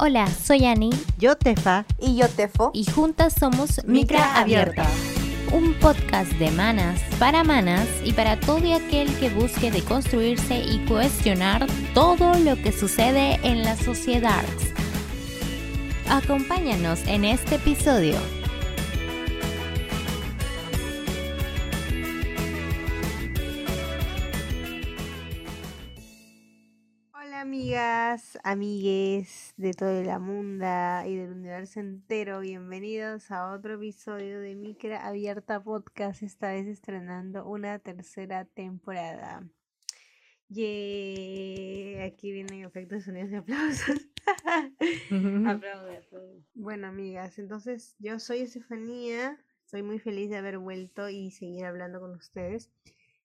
Hola, soy Ani. Yo Tefa. Y yo Tefo. Y juntas somos Micra, Abierta. Un podcast de manas para manas y para todo aquel que busque deconstruirse y cuestionar todo lo que sucede en la sociedad. Acompáñanos en este episodio. Amigas, amigues de toda la munda y del universo entero. Bienvenidos a otro episodio de Micra Abierta Podcast, esta vez estrenando una tercera temporada. Yay, aquí vienen efectos sonidos y aplausos. Aplaude, aplaude. Bueno, amigas, entonces yo soy Estefanía, estoy muy feliz de haber vuelto y seguir hablando con ustedes.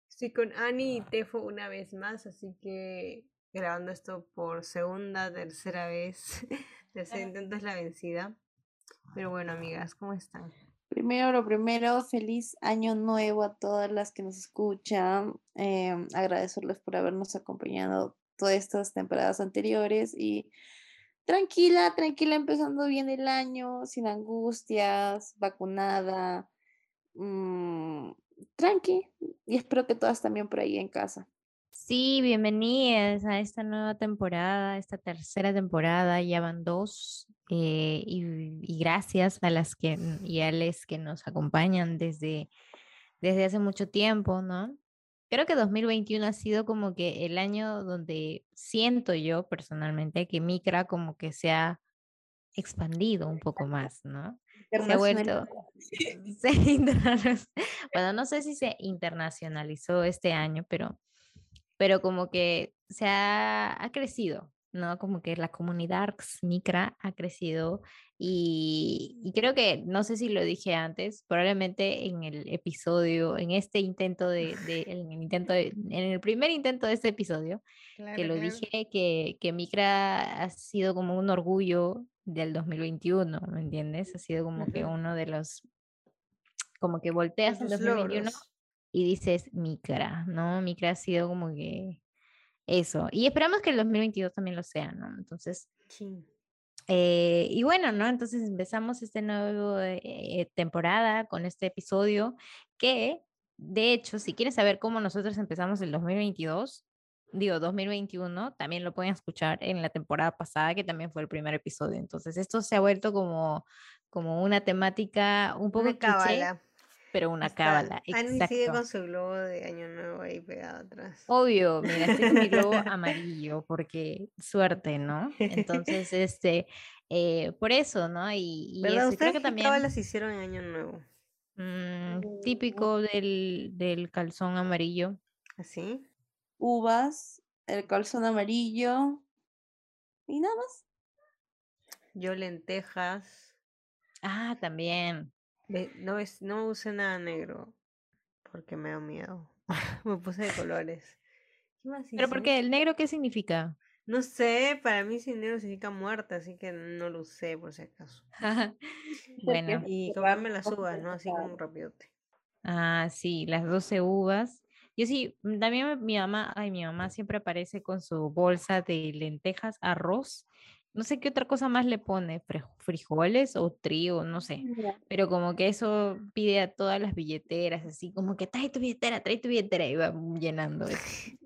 Estoy con Ani y Tefo una vez más, así que grabando esto por segunda, tercera vez. Tercer intento es la vencida. Pero bueno, amigas, ¿cómo están? Primero, lo primero, feliz año nuevo a todas las que nos escuchan. Eh, agradecerles por habernos acompañado todas estas temporadas anteriores y tranquila, tranquila, empezando bien el año, sin angustias, vacunada, mm, tranqui. Y espero que todas también por ahí en casa. Sí, bienvenidas a esta nueva temporada, esta tercera temporada, ya van dos, eh, y, y gracias a las que y a les que nos acompañan desde, desde hace mucho tiempo, ¿no? Creo que 2021 ha sido como que el año donde siento yo personalmente que Micra como que se ha expandido un poco más, ¿no? Se ha vuelto, se bueno, no sé si se internacionalizó este año, pero pero como que se ha, ha crecido, ¿no? Como que la comunidad Micra ha crecido y, y creo que, no sé si lo dije antes, probablemente en el episodio, en este intento de, de- en el intento de- en el primer intento de este episodio, que lo dije, que, que Micra ha sido como un orgullo del 2021, ¿me entiendes? Ha sido como que uno de los, como que volteas sus 2021 logros. Y dices Micra, ¿no? Micra ha sido como que eso. Y esperamos que el 2022 también lo sea, ¿no? Entonces, Sí. eh, y bueno, ¿no? Entonces empezamos esta nueva eh, temporada con este episodio que, de hecho, si quieren saber cómo nosotros empezamos el 2022, digo 2021, también lo pueden escuchar en la temporada pasada, que también fue el primer episodio. Entonces, esto se ha vuelto como, como una temática un poco Una cliché, cábala. Pero una Hasta cábala, Ani sigue exacto. con su globo de año nuevo ahí pegado atrás. Obvio, mira, estoy con mi globo amarillo porque suerte, ¿no? Entonces, este, eh, por eso, ¿no? Y, y ¿Verdad? este, creo ¿Ustedes que qué también cábalas hicieron en año nuevo? mm, Mm, típico del, del calzón amarillo. ¿Así? Uvas, el calzón amarillo y nada más. Yo lentejas. Ah, también. No, es, no usé nada negro porque me da miedo. Me puse de colores. ¿Qué más Pero hice? porque el negro, ¿qué significa? No sé, para mí sin negro significa muerte, así que no lo usé por si acaso. Bueno, Y comerme las uvas, ¿no? Así como rapidote. ah, sí, las 12 uvas. Yo sí, mm, también mi mamá, ay, mi mamá siempre aparece con su bolsa de lentejas, arroz. No sé qué otra cosa más le pone, frijoles o trigo, no sé. Mira, pero como que eso pide a todas las billeteras, así como que trae tu billetera, trae tu billetera, y va llenando eso.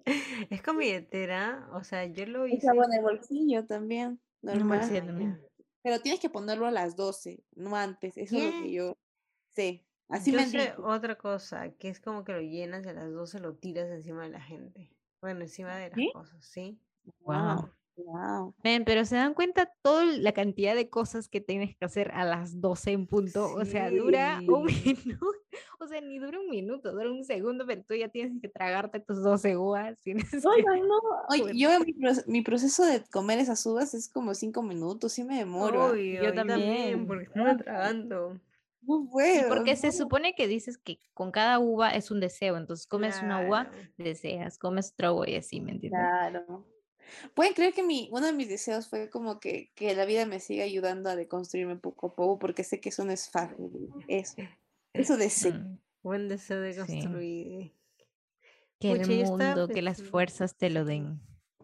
Es con billetera, o sea, yo lo hice. En el bolsillo también, normal. bolsillo también. ya. Pero tienes que ponerlo a las 12, no antes. Eso es lo que yo sé. Así Yo me sé otra cosa, que es como que lo llenas y a las 12 lo tiras encima de la gente. Bueno, encima de las ¿Sí? cosas, ¿sí? Wow. Wow. Pero se dan cuenta toda la cantidad de cosas que tienes que hacer a las 12 en punto. O sea, dura un minuto. O sea, ni dura un minuto, dura un segundo, pero tú ya tienes que tragarte tus 12 uvas. Tienes que... No. Oye, Bueno. yo mi, proce- mi proceso de comer esas uvas es como cinco minutos, sí me demoro. Obvio, Yo yo también, también. porque estaba tragando. No Sí, puedo. porque se no. supone que dices que con cada uva es un deseo. Entonces comes una uva, deseas, comes otra uva y así, ¿me entiendes? Claro. Pueden creer que mi, uno de mis deseos fue como que, que la vida me siga ayudando a deconstruirme poco a poco, porque sé que eso no es fácil. Eso, eso deseo. Mm, Buen deseo de Sí. construir. Que Pucha, el estaba mundo, que las fuerzas te lo den.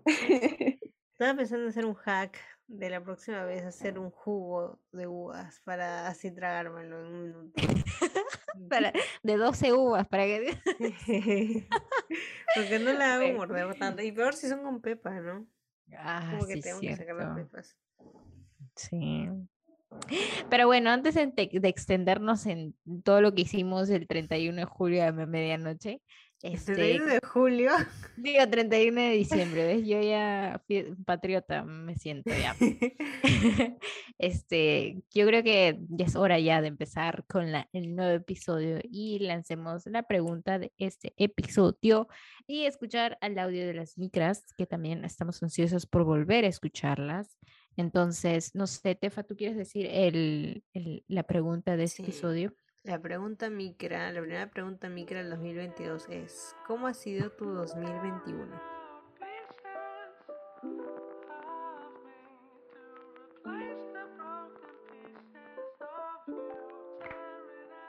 Estaba pensando en hacer un hack de la próxima vez hacer un jugo de uvas para así tragármelo en un minuto. para, de 12 uvas, para que... Porque no la hago morder tanto. Y peor si son con pepas, ¿no? Ah, Como que sí, tengo que sacar las pepas. Sí. Pero bueno, antes de, te- de extendernos en todo lo que hicimos el 31 de julio a me- medianoche, este, 31 de julio. digo 31 de diciembre, ¿ves? Yo ya fui patriota me siento ya. Este, yo creo que ya es hora ya de empezar con la- el nuevo episodio y lancemos la pregunta de este episodio y escuchar al audio de las micras, que también estamos ansiosos por volver a escucharlas. Entonces, no sé, Tefa, ¿tú quieres decir el, el- la pregunta de este Sí. episodio? La pregunta micra, la primera pregunta micra del 2022 es, ¿cómo ha sido tu 2021?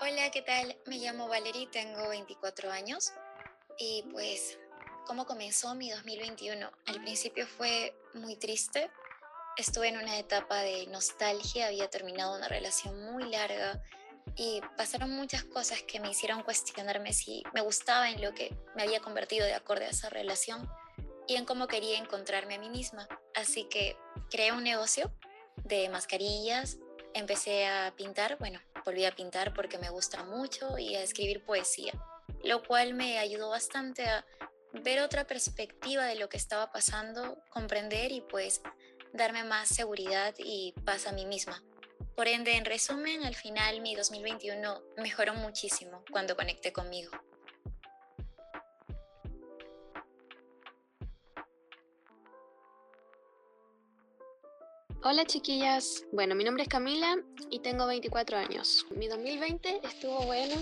Hola, ¿qué tal? Me llamo Valerie, tengo 24 años y pues, ¿cómo comenzó mi 2021? Al principio fue muy triste, estuve en una etapa de nostalgia, había terminado una relación muy larga y pasaron muchas cosas que me hicieron cuestionarme si me gustaba en lo que me había convertido de acorde a esa relación y en cómo quería encontrarme a mí misma. Así que creé un negocio de mascarillas, empecé a pintar, bueno, volví a pintar porque me gusta mucho y a escribir poesía, lo cual me ayudó bastante a ver otra perspectiva de lo que estaba pasando, comprender y pues darme más seguridad y paz a mí misma. Por ende, en resumen, al final mi 2021 mejoró muchísimo cuando conecté conmigo. Hola chiquillas, bueno, mi nombre es Camila y tengo 24 años. Mi 2020 estuvo bueno,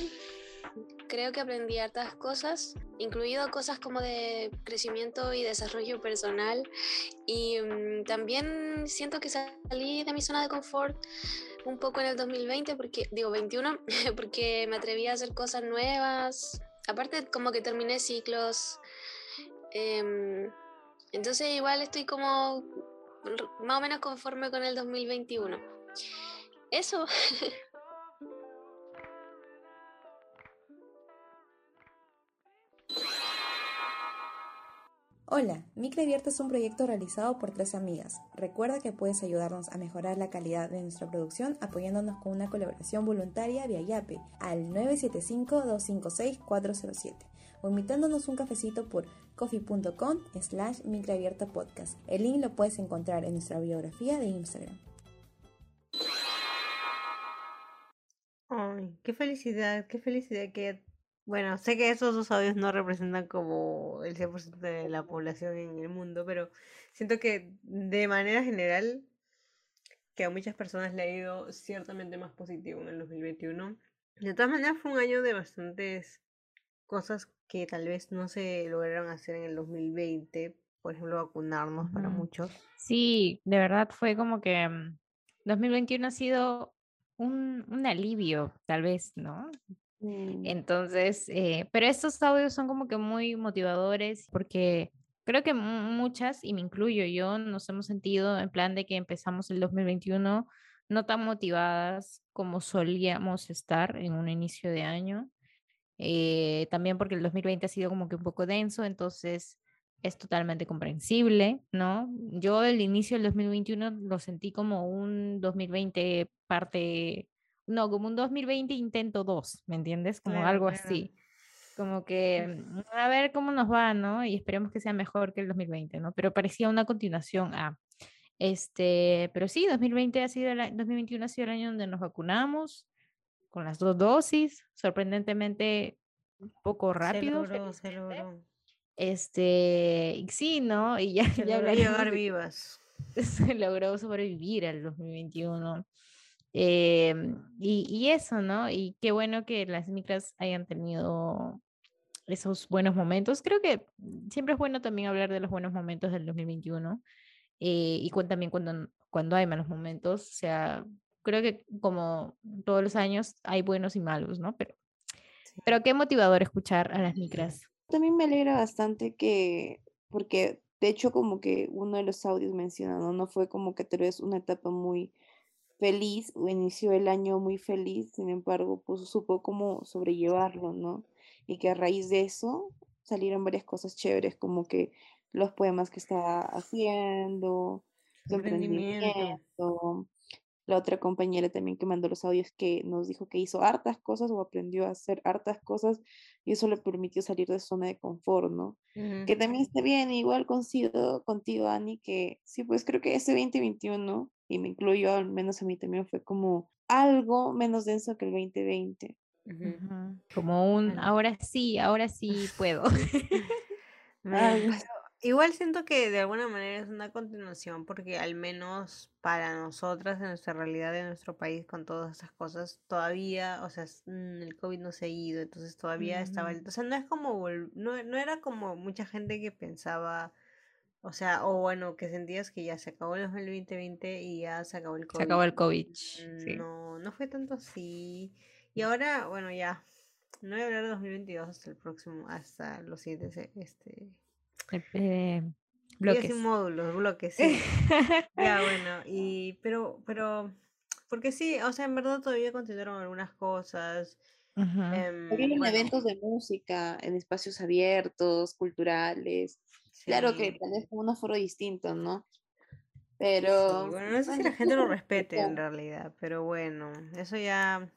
creo que aprendí hartas cosas, incluido cosas como de crecimiento y desarrollo personal y mm, también siento que salí de mi zona de confort un poco en el 2020 porque digo 21 porque me atreví a hacer cosas nuevas, aparte como que terminé ciclos. em, entonces igual estoy como más o menos conforme con el 2021. Eso. Hola, Micra Abierta es un proyecto realizado por tres amigas. Recuerda que puedes ayudarnos a mejorar la calidad de nuestra producción apoyándonos con una colaboración voluntaria vía Yape al 975-256-407 o invitándonos un cafecito por coffee.com slash microabierta podcast. El link lo puedes encontrar en nuestra biografía de Instagram. Ay, qué felicidad, qué felicidad que... Bueno, sé que esos dos audios no representan como el 100% de la población en el mundo, pero siento que de manera general que a muchas personas le ha ido ciertamente más positivo en el 2021. De todas maneras fue un año de bastantes cosas que tal vez no se lograron hacer en el 2020, por ejemplo, vacunarnos para muchos. Sí, de verdad fue como que mm, 2021 ha sido un, un alivio, tal vez, ¿no? Mm, Entonces, eh, pero estos audios son como que muy motivadores porque creo que mu- muchas, y me incluyo yo, nos hemos sentido en plan de que empezamos el 2021 no tan motivadas como solíamos estar en un inicio de año. eh, también porque el 2020 ha sido como que un poco denso, entonces es totalmente comprensible, ¿no? Yo el inicio del 2021 lo sentí como un 2020 parte, no, como un 2020 intento 2, ¿me entiendes? Como Claro, algo claro. así. Como que mm, a ver cómo nos va, ¿no? Y esperemos que sea mejor que el 2020, ¿no? Pero parecía una continuación a. Este, pero sí, 2020 ha sido el, a- 2021 ha sido el año donde nos vacunamos con las dos dosis, sorprendentemente un poco Se rápido. logró, se logró. Este, y sí, ¿no? Y ya, Se ya logró de vivas. se logró sobrevivir al 2021. Em, y, y eso, ¿no? Y qué bueno que las micras hayan tenido esos buenos momentos. Creo que siempre es bueno también hablar de los buenos momentos del 2021 eh, y también cuando, cuando hay malos momentos. O sea, creo que como todos los años hay buenos y malos, ¿no? Pero, Sí. pero qué motivador escuchar a las micras. También me alegra bastante que, porque de hecho, como que uno de los audios menciona, ¿no? No fue como que tal vez una etapa muy feliz, o inició el año muy feliz, sin embargo, pues supo cómo sobrellevarlo, ¿no? Y que a raíz de eso salieron varias cosas chéveres, como que los poemas que estaba haciendo, su emprendimiento. La otra compañera también que mandó los audios que nos dijo que hizo hartas cosas o aprendió a hacer hartas cosas y eso le permitió salir de su zona de confort, ¿no? Que también está bien, igual consigo contigo, Ani, que sí, pues creo que ese 2021, y me incluyo al menos a mí también, fue como algo menos denso que el 2020. Como un, ahora sí, ahora sí puedo. Igual siento que de alguna manera es una continuación porque al menos para nosotras en nuestra realidad de nuestro país con todas esas cosas todavía, o sea, mm, el COVID no se ha ido, entonces todavía estaba, o sea, no es como, no, no era como mucha gente que pensaba, o sea, o bueno, que sentías que ya se acabó el 2020 y ya se acabó el COVID. Se acabó el COVID. No, no fue tanto así. Y ahora, bueno, ya, no voy a hablar de 2022 hasta el próximo, hasta los siguientes, este eh, bloques. sin módulos, bloques, sí. ya, bueno, y, pero, pero, porque sí, o sea, en verdad todavía continuaron algunas cosas. Em, eventos de música en espacios abiertos, culturales. Claro que tal vez con un aforo distinto, ¿no? Pero. bueno, no sé si la gente lo respete en realidad, pero bueno, eso ya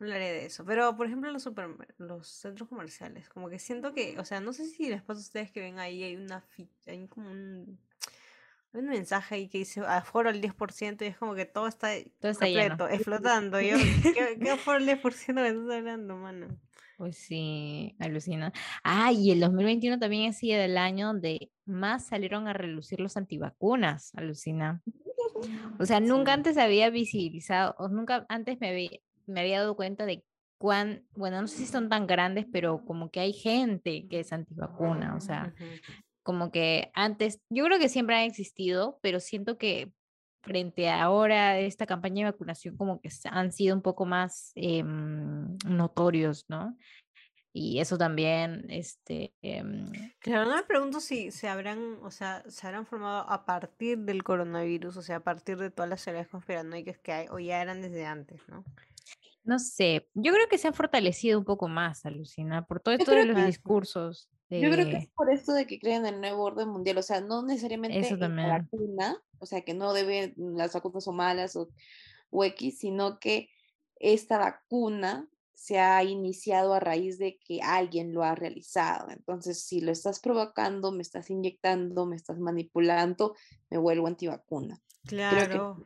hablaré de eso. Pero, por ejemplo, los, super, los centros comerciales, como que siento que, o sea, no sé si les pasa a ustedes que ven ahí, hay una hay como un, un mensaje ahí que dice aforo al 10% y es como que todo está, todo está completo, explotando. Yo, ¿qué, ¿qué, aforo al 10% me estás hablando, mano? Pues sí, alucina. Ah, y el 2021 también sido el año donde más salieron a relucir los antivacunas, alucina. O sea, nunca antes había visibilizado, o nunca antes me había, me había dado cuenta de cuán, bueno, no sé si son tan grandes, pero como que hay gente que es antivacuna, o sea, como que antes, yo creo que siempre han existido, pero siento que frente a ahora esta campaña de vacunación como que han sido un poco más em, notorios, ¿no? Y eso también, este... Em, claro, no me pregunto si se habrán, o sea, se habrán formado a partir del coronavirus, o sea, a partir de todas las teorías conspiranoicas que hay, o ya eran desde antes, ¿no? No sé, yo creo que se han fortalecido un poco más, Alucina, por todo esto de los discursos. Yo creo que es por esto de que creen en el nuevo orden mundial, o sea, no necesariamente la vacuna, o sea, que no deben, las vacunas son malas o, o X, sino que esta vacuna se ha iniciado a raíz de que alguien lo ha realizado. Entonces, si lo estás provocando, me estás inyectando, me estás manipulando, me vuelvo antivacuna. Claro.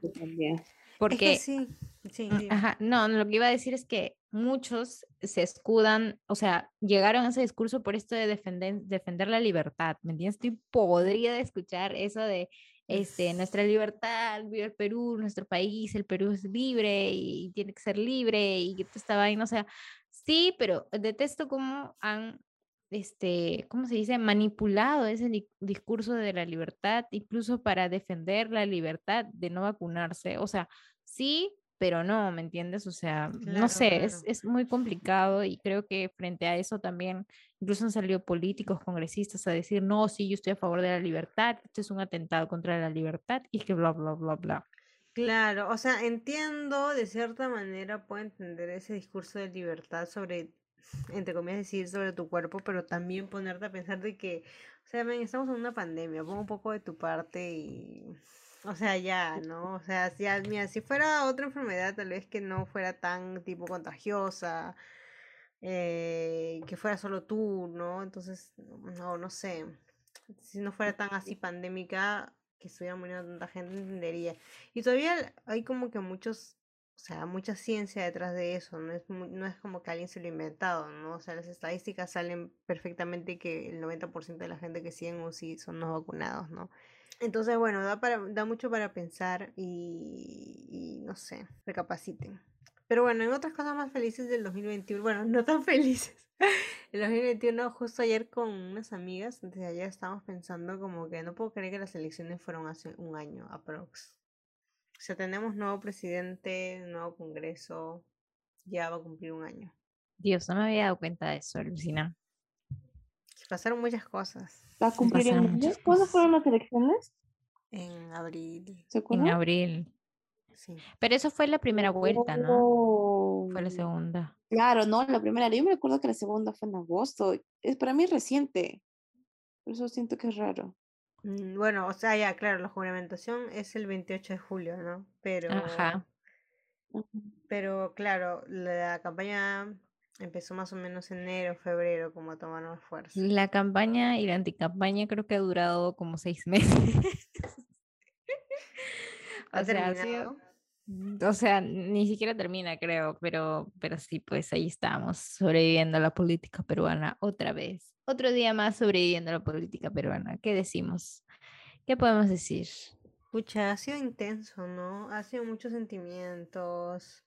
Porque, sí, sí, ajá, no, lo que iba a decir es que muchos se escudan, o sea, llegaron a ese discurso por esto de defender, defender la libertad, ¿me entiendes? Estoy podría de escuchar eso de este, nuestra libertad, vive el Perú, nuestro país, el Perú es libre y tiene que ser libre y toda esta vaina, o sea, sí, pero detesto cómo han este, ¿cómo se dice? Manipulado ese discurso de la libertad, incluso para defender la libertad de no vacunarse. O sea, sí, pero no, ¿me entiendes? O sea, no sé, es, es, muy complicado y creo que frente a eso también incluso han salido políticos, congresistas a decir, no, sí, yo estoy a favor de la libertad, esto es un atentado contra la libertad y que bla, bla, bla, bla. Claro, o sea, entiendo, de cierta manera puedo entender ese discurso de libertad sobre entre comillas, decir sobre tu cuerpo, pero también ponerte a pensar de que, o sea, estamos en una pandemia, pon un poco de tu parte y, o sea, ya, ¿no? O sea, si, mira, si fuera otra enfermedad, tal vez que no fuera tan tipo contagiosa, eh, que fuera solo tú, ¿no? Entonces, no, no sé, si no fuera tan así pandémica, que estuviera muriendo tanta gente, entendería. Y todavía hay como que muchos o sea, mucha ciencia detrás de eso, no es, no es como que alguien se lo ha inventado, ¿no? O sea, las estadísticas salen perfectamente que el 90% de la gente que siguen UCI son no vacunados, ¿no? Entonces, bueno, da, para, da mucho para pensar y, no sé, recapaciten. Pero bueno, en otras cosas más felices del 2021, bueno, no tan felices. El 2021, justo ayer con unas amigas, desde ayer estábamos pensando como que no puedo creer que las elecciones fueron hace un año, aprox. O sea, tenemos nuevo presidente, nuevo congreso, ya va a cumplir un año. Dios, no me había dado cuenta de eso, Lucina. Pasaron muchas cosas. ¿La cumplieron? ¿Cuándo fueron las elecciones? En abril. ¿Se en abril. Sí. Pero eso fue la primera vuelta, ¿no? Fue la oh. segunda. Claro, no, la primera. Yo me acuerdo que la segunda fue en agosto. Es para mí reciente. Por eso siento que es raro. Mm, bueno, o sea, ya, claro, la juramentación es el 28 de julio, ¿no? Pero. Ajá. Pero claro, la campaña empezó más o menos en enero, febrero, como a tomar más fuerza. La campaña y la anticampaña creo que ha durado como seis meses. o, sea, mm, o sea, ni siquiera termina, creo, pero, pero sí, pues ahí estamos, sobreviviendo a la política peruana otra vez. Otro día más sobreviviendo a la política peruana. ¿Qué decimos? ¿Qué podemos decir? Pucha, ha sido intenso, ¿no? Ha sido muchos sentimientos.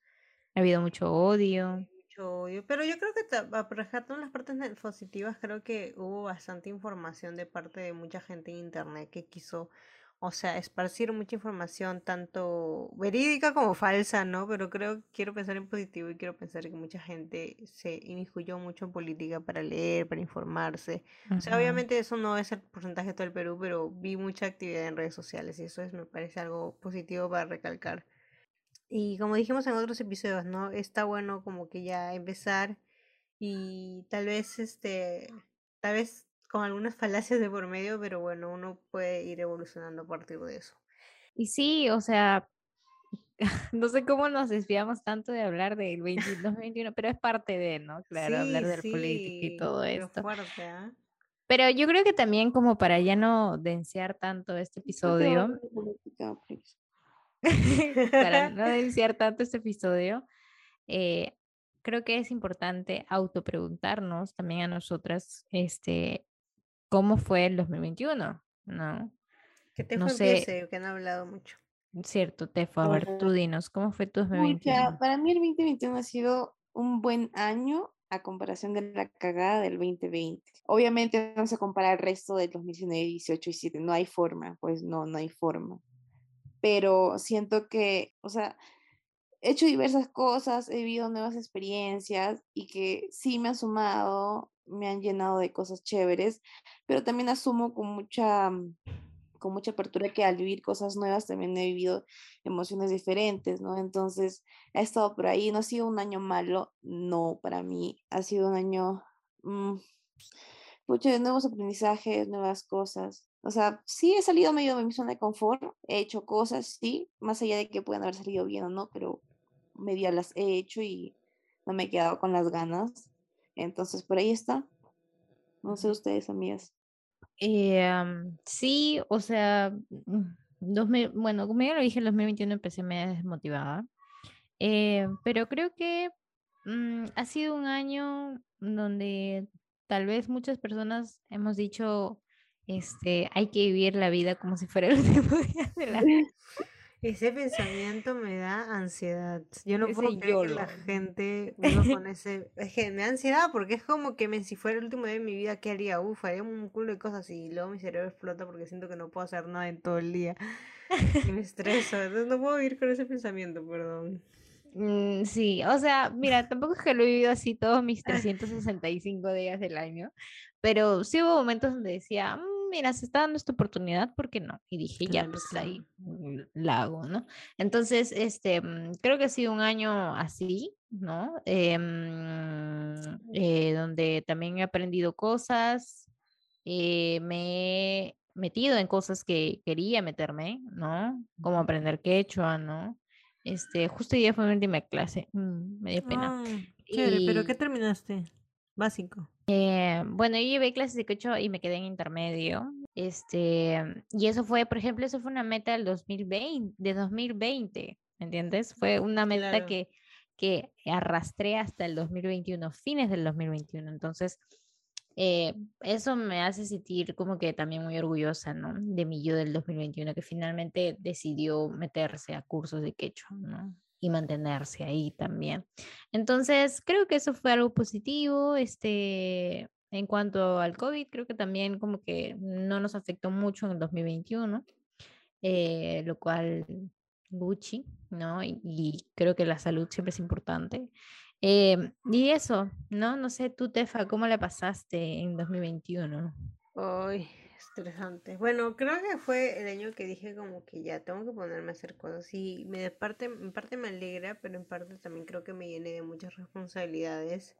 Ha habido mucho odio. Mucho odio. Pero yo creo que, en las partes positivas, creo que hubo bastante información de parte de mucha gente en internet que quiso o sea, esparcir mucha información, tanto verídica como falsa, ¿no? Pero creo, quiero pensar en positivo y quiero pensar que mucha gente se inmiscuyó mucho en política para leer, para informarse. O sea, obviamente eso no es el porcentaje de todo el Perú, pero vi mucha actividad en redes sociales y eso es, me parece algo positivo para recalcar. Y como dijimos en otros episodios, ¿no? Está bueno como que ya empezar y tal vez, este, tal vez con algunas falacias de por medio, pero bueno, uno puede ir evolucionando a partir de eso. Y sí, o sea, no sé cómo nos desviamos tanto de hablar del 2021, pero es parte de, ¿no? Claro, hablar de sí, política y todo esto. ¿ah? Pero yo creo que también como para ya no denciar tanto este episodio, para no denciar tanto este episodio, eh, creo que es importante autopreguntarnos también a nosotras, este, cómo fue el 2021, ¿no? Que te no sé, que han hablado mucho. Cierto, Tefo, a ver, tú dinos, ¿cómo fue tu 2021? para mí el 2021 ha sido un buen año a comparación de la cagada del 2020. Obviamente no se compara el resto del 2019, 18 y 7, no hay forma, pues no, no hay forma. Pero siento que, o sea, he hecho diversas cosas, he vivido nuevas experiencias y que sí me ha sumado me han llenado de cosas chéveres, pero también asumo con mucha, mm, con mucha apertura que al vivir cosas nuevas también he vivido emociones diferentes, ¿no? Entonces, he estado por ahí, no ha sido un año malo, no, para mí ha sido un año, mmm, de nuevos aprendizajes, nuevas cosas. O sea, sí he salido medio de mi zona de confort, he hecho cosas, sí, más allá de que puedan haber salido bien o no, pero medio las he hecho y no me he quedado con las ganas. Entonces, por ahí está. No sé ustedes, amigas. Eh, sí, o sea, 2000, mm, bueno, como ya lo dije, el 2021 empecé medio desmotivada, eh, pero creo que mm, ha sido un año donde tal vez muchas personas hemos dicho, este, hay que vivir la vida como si fuera el último día de la Ese pensamiento me da ansiedad. Yo no puedo creer que la gente uno con ese... Es que me da ansiedad porque es como que me, si fuera el último día de mi vida, ¿qué haría? Uf, haría un culo de cosas y luego mi cerebro explota porque siento que no puedo hacer nada en todo el día. Y me estreso. Entonces no puedo vivir con ese pensamiento, perdón. Mm, sí, o sea, mira, tampoco es que lo he vivido así todos mis 365 días del año, pero sí hubo momentos donde decía, mira, se está dando esta oportunidad, ¿por qué no? Y dije, ya, pues la, la hago, ¿no? Entonces, este, mm, creo que ha sido un año así, ¿no? Em, eh, donde también he aprendido cosas, eh, me he metido en cosas que quería meterme, ¿no? Como aprender quechua, ¿no? Este, justo hoy día fue mi última clase, mm, me dio pena. pero ¿qué terminaste? Básico. Eh, bueno, yo llevé clases de quechua y me quedé en intermedio. Este, y eso fue, por ejemplo, eso fue una meta del 2020, de 2020, ¿me entiendes? Fue una meta que, que arrastré hasta el 2021, fines del 2021. Entonces, eh, eso me hace sentir como que también muy orgullosa, ¿no? De mi yo del 2021, que finalmente decidió meterse a cursos de quechua, ¿no? Y mantenerse ahí también. Entonces, creo que eso fue algo positivo. Este, en cuanto al COVID, creo que también como que no nos afectó mucho en el 2021, eh, lo cual Gucci, ¿no? Y, creo que la salud siempre es importante. Em, y eso, ¿no? No sé, tú, Tefa, ¿cómo la pasaste en 2021? Ay, estresante. Bueno, creo que fue el año que dije como que ya tengo que ponerme a hacer cosas y me de parte, en parte me alegra, pero en parte también creo que me llené de muchas responsabilidades.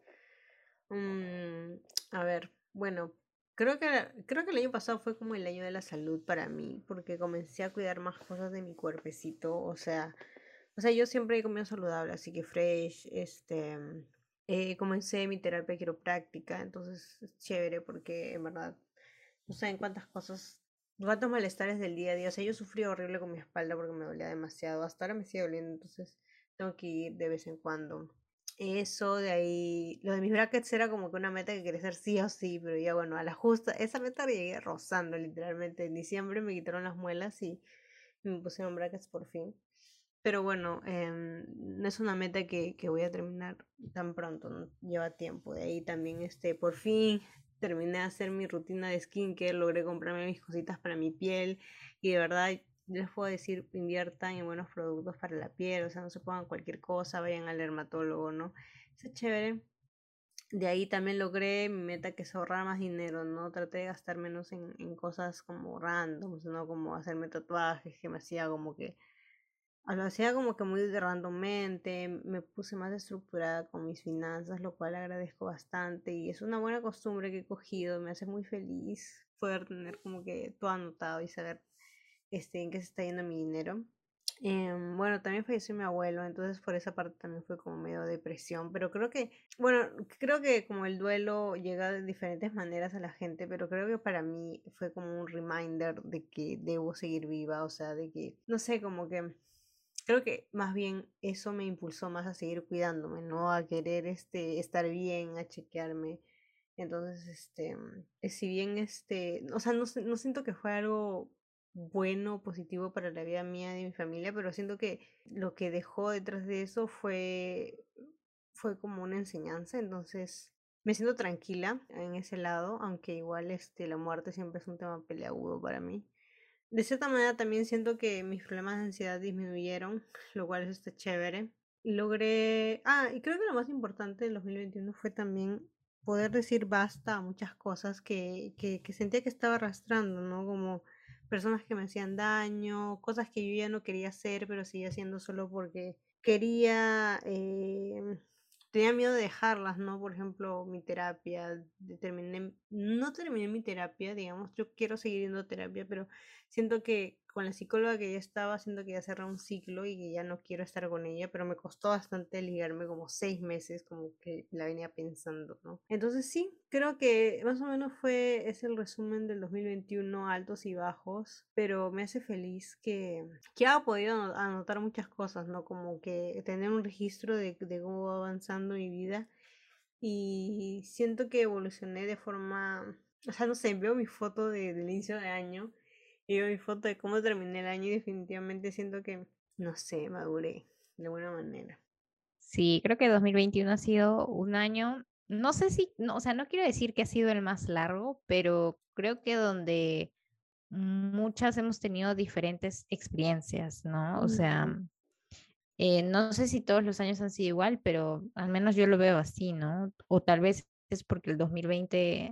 Mm, a ver, bueno, creo que, creo que el año pasado fue como el año de la salud para mí, porque comencé a cuidar más cosas de mi cuerpecito, o sea, o sea, yo siempre he comido saludable, así que fresh, este, eh, comencé mi terapia quiropráctica, entonces es chévere porque en verdad no saben cuántas cosas, cuántos malestares del día a día. O sea, yo sufrí horrible con mi espalda porque me dolía demasiado. Hasta ahora me sigue doliendo, entonces tengo que ir de vez en cuando. Eso de ahí, lo de mis brackets era como que una meta que quería hacer sí o sí, pero ya bueno, a la justa, esa meta llegué rozando literalmente. En diciembre me quitaron las muelas y me pusieron brackets por fin. Pero bueno, eh, no es una meta que, que, voy a terminar tan pronto, ¿no? lleva tiempo. De ahí también, este, por fin terminé de hacer mi rutina de skincare, logré comprarme mis cositas para mi piel y de verdad les puedo decir, inviertan en buenos productos para la piel, o sea, no se pongan cualquier cosa, vayan al dermatólogo, ¿no? Es chévere. De ahí también logré mi meta que es ahorrar más dinero, ¿no? Traté de gastar menos en, en cosas como randoms, ¿no? Como hacerme tatuajes, que me hacía como que lo hacía como que muy randommente, me puse más estructurada con mis finanzas, lo cual agradezco bastante y es una buena costumbre que he cogido, me hace muy feliz poder tener como que todo anotado y saber este, en qué se está yendo mi dinero. Em, bueno, también falleció mi abuelo, entonces por esa parte también fue como medio depresión, pero creo que, bueno, creo que como el duelo llega de diferentes maneras a la gente, pero creo que para mí fue como un reminder de que debo seguir viva, o sea, de que, no sé, como que creo que más bien eso me impulsó más a seguir cuidándome, ¿no? A querer este, estar bien, a chequearme. Entonces, este, eh, si bien este, o sea, no, no siento que fue algo bueno, positivo para la vida mía y de mi familia, pero siento que lo que dejó detrás de eso fue, fue como una enseñanza, entonces me siento tranquila en ese lado, aunque igual este, la muerte siempre es un tema peleagudo para mí. De cierta manera también siento que mis problemas de ansiedad disminuyeron, lo cual es este chévere. Logré, ah, y creo que lo más importante del 2021 fue también poder decir basta a muchas cosas que, que, que sentía que estaba arrastrando, ¿no? Como personas que me hacían daño, cosas que yo ya no quería hacer, pero seguía haciendo solo porque quería eh, tenía miedo de dejarlas, ¿no? Por ejemplo, mi terapia, terminé, no terminé mi terapia, digamos, yo quiero seguir yendo a terapia, pero siento que con la psicóloga que ya estaba, siento que ya cerré un ciclo y que ya no quiero estar con ella, pero me costó bastante ligarme como seis meses, como que la venía pensando, ¿no? Entonces sí, creo que más o menos fue, es el resumen del 2021, altos y bajos, pero me hace feliz que, que haya podido anotar muchas cosas, ¿no? Como que tener un registro de, de cómo va avanzando mi vida y siento que evolucioné de forma, o sea, no sé, veo mi foto de, del inicio de año y mi foto de cómo terminé el año y definitivamente siento que, no sé, maduré de buena manera. Sí, creo que 2021 ha sido un año, no sé si, no, o sea, no quiero decir que ha sido el más largo, pero creo que donde muchas hemos tenido diferentes experiencias, ¿no? O sea, eh, no sé si todos los años han sido igual, pero al menos yo lo veo así, ¿no? O tal vez es porque el 2020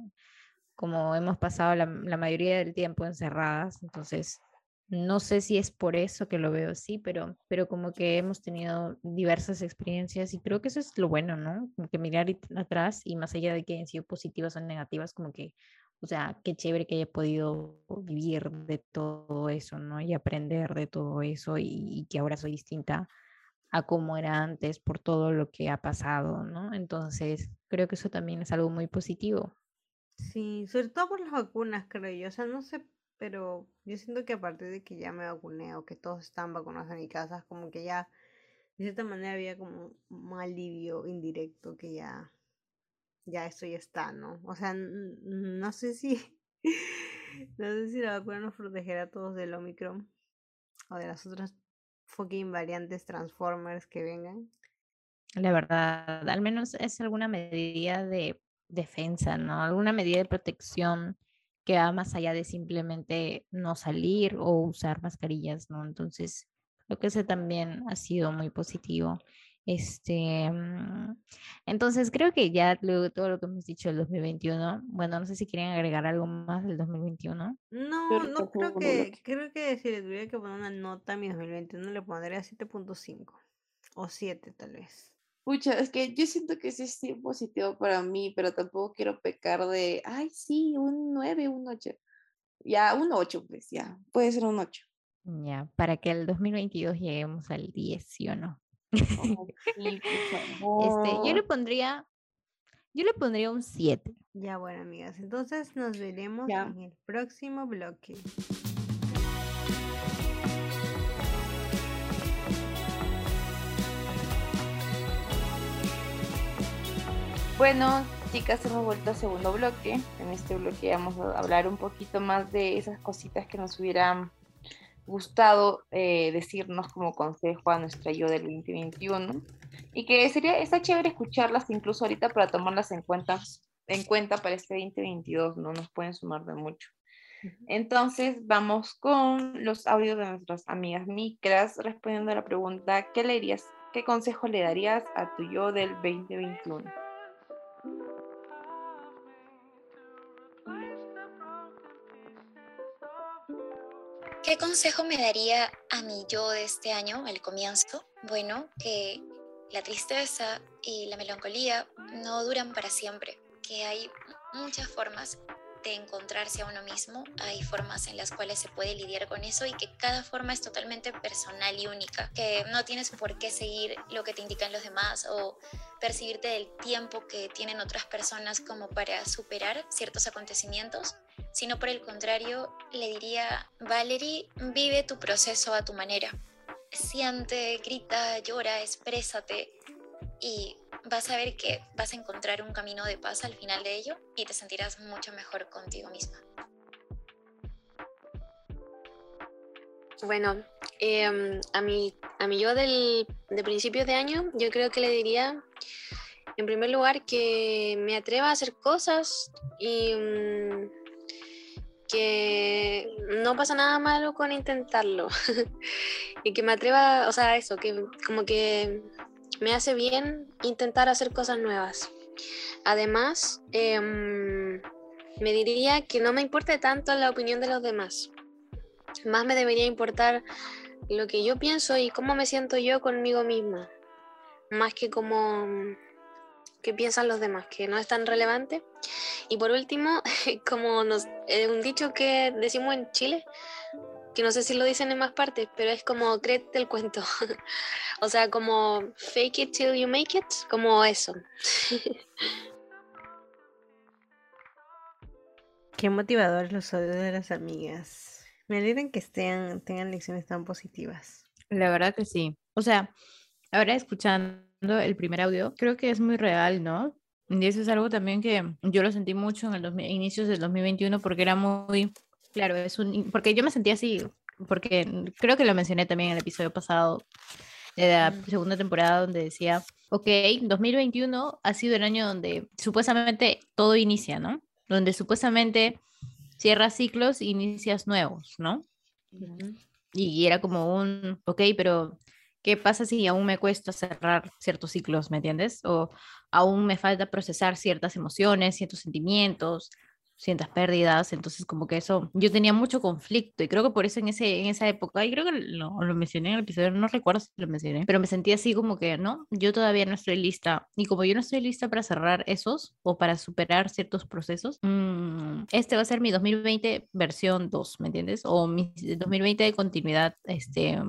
como hemos pasado la, mayoría del tiempo encerradas, entonces no sé si es por eso que lo veo así, pero, pero como que hemos tenido diversas experiencias y creo que eso es lo bueno, ¿no? Como que mirar atrás y más allá de que hayan sido positivas o negativas, como que, o sea, qué chévere que haya podido vivir de todo eso, ¿no? Y aprender de todo eso y, y que ahora soy distinta a como era antes por todo lo que ha pasado, ¿no? Entonces, creo que eso también es algo muy positivo. Sí, sobre todo por las vacunas, creo yo. O sea, no sé, pero yo siento que a partir de que ya me vacuné o que todos están vacunados en mi casa, como que ya, de cierta manera, había como un alivio indirecto que ya, ya esto ya está, ¿no? O sea, no sé si, no sé si la vacuna nos protegerá a todos del Omicron o de las otras fucking variantes Transformers que vengan. La verdad, al menos es alguna medida de defensa, ¿no? Alguna medida de protección que va más allá de simplemente no salir o usar mascarillas, ¿no? Entonces, Lo que ese también ha sido muy positivo. Este, mm, entonces creo que ya luego todo lo que hemos dicho del 2021, bueno, no sé si quieren agregar algo más del 2021. No, no creo que, creo que si le tuviera que poner una nota a mi 2021 le pondría 7.5 o 7 tal vez. Pucha, es que yo siento que sí es positivo para mí, pero tampoco quiero pecar de, ay, sí, un 9, un 8. Ya, un 8, pues ya, puede ser un 8. Ya, para que el 2022 lleguemos al 10, ¿sí o no? Este, yo le pondría, yo le pondría un 7. Ya bueno, amigas, entonces nos veremos en el próximo bloque. Bueno, chicas, hemos vuelto al segundo bloque. En este bloque vamos a hablar un poquito más de esas cositas que nos hubieran gustado eh, decirnos como consejo a nuestra yo del 2021 y que sería, está chévere escucharlas incluso ahorita para tomarlas en cuenta, en cuenta para este 2022, no nos pueden sumar de mucho. Entonces vamos con los audios de nuestras amigas micras respondiendo a la pregunta, ¿qué le dirías, qué consejo le darías a tu yo del 2021? ¿Qué consejo me daría a mí yo de este año, al comienzo? Bueno, que la tristeza y la melancolía no duran para siempre, que hay muchas formas encontrarse a uno mismo, hay formas en las cuales se puede lidiar con eso y que cada forma es totalmente personal y única, que no tienes por qué seguir lo que te indican los demás o percibirte del tiempo que tienen otras personas como para superar ciertos acontecimientos, sino por el contrario, le diría, Valerie, vive tu proceso a tu manera. Siente, grita, llora, exprésate y vas a ver que vas a encontrar un camino de paz al final de ello y te sentirás mucho mejor contigo misma. Bueno, em, a, mi, a mi yo del, de principios de año, yo creo que le diría, en primer lugar, que me atreva a hacer cosas y mm, que no pasa nada malo con intentarlo y que me atreva, o sea, eso, que como que me hace bien intentar hacer cosas nuevas. Además, em, me diría que no me importe tanto la opinión de los demás. Más me debería importar lo que yo pienso y cómo me siento yo conmigo misma. Más que cómo qué piensan los demás, que no es tan relevante. Y por último, como nos, eh, un dicho que decimos en Chile, que no sé si lo dicen en más partes, pero es como créete el cuento. o sea, como fake it till you make it, como eso. Qué motivadores los odios de las amigas. Me alegran que estén, tengan lecciones tan positivas. La verdad que sí. O sea, ahora escuchando el primer audio, creo que es muy real, ¿no? Y eso es algo también que yo lo sentí mucho en los inicios del 2021 porque era muy, claro, es un, porque yo me sentía así, porque creo que lo mencioné también en el episodio pasado de la segunda temporada donde decía, ok, 2021 ha sido el año donde supuestamente todo inicia, ¿no? Donde supuestamente cierras ciclos e inicias nuevos, ¿no? Y era como un, ok, pero ¿Qué pasa si aún me cuesta cerrar ciertos ciclos, ¿me entiendes? O aún me falta procesar ciertas emociones, ciertos sentimientos, sientas pérdidas, entonces como que eso, yo tenía mucho conflicto y creo que por eso en, ese, en esa época, y creo que lo, lo mencioné en el episodio, no recuerdo si lo mencioné, pero me sentía así como que, no, yo todavía no estoy lista y como yo no estoy lista para cerrar esos o para superar ciertos procesos, mmm, este va a ser mi 2020 versión 2, ¿me entiendes? O mi 2020 de continuidad, este,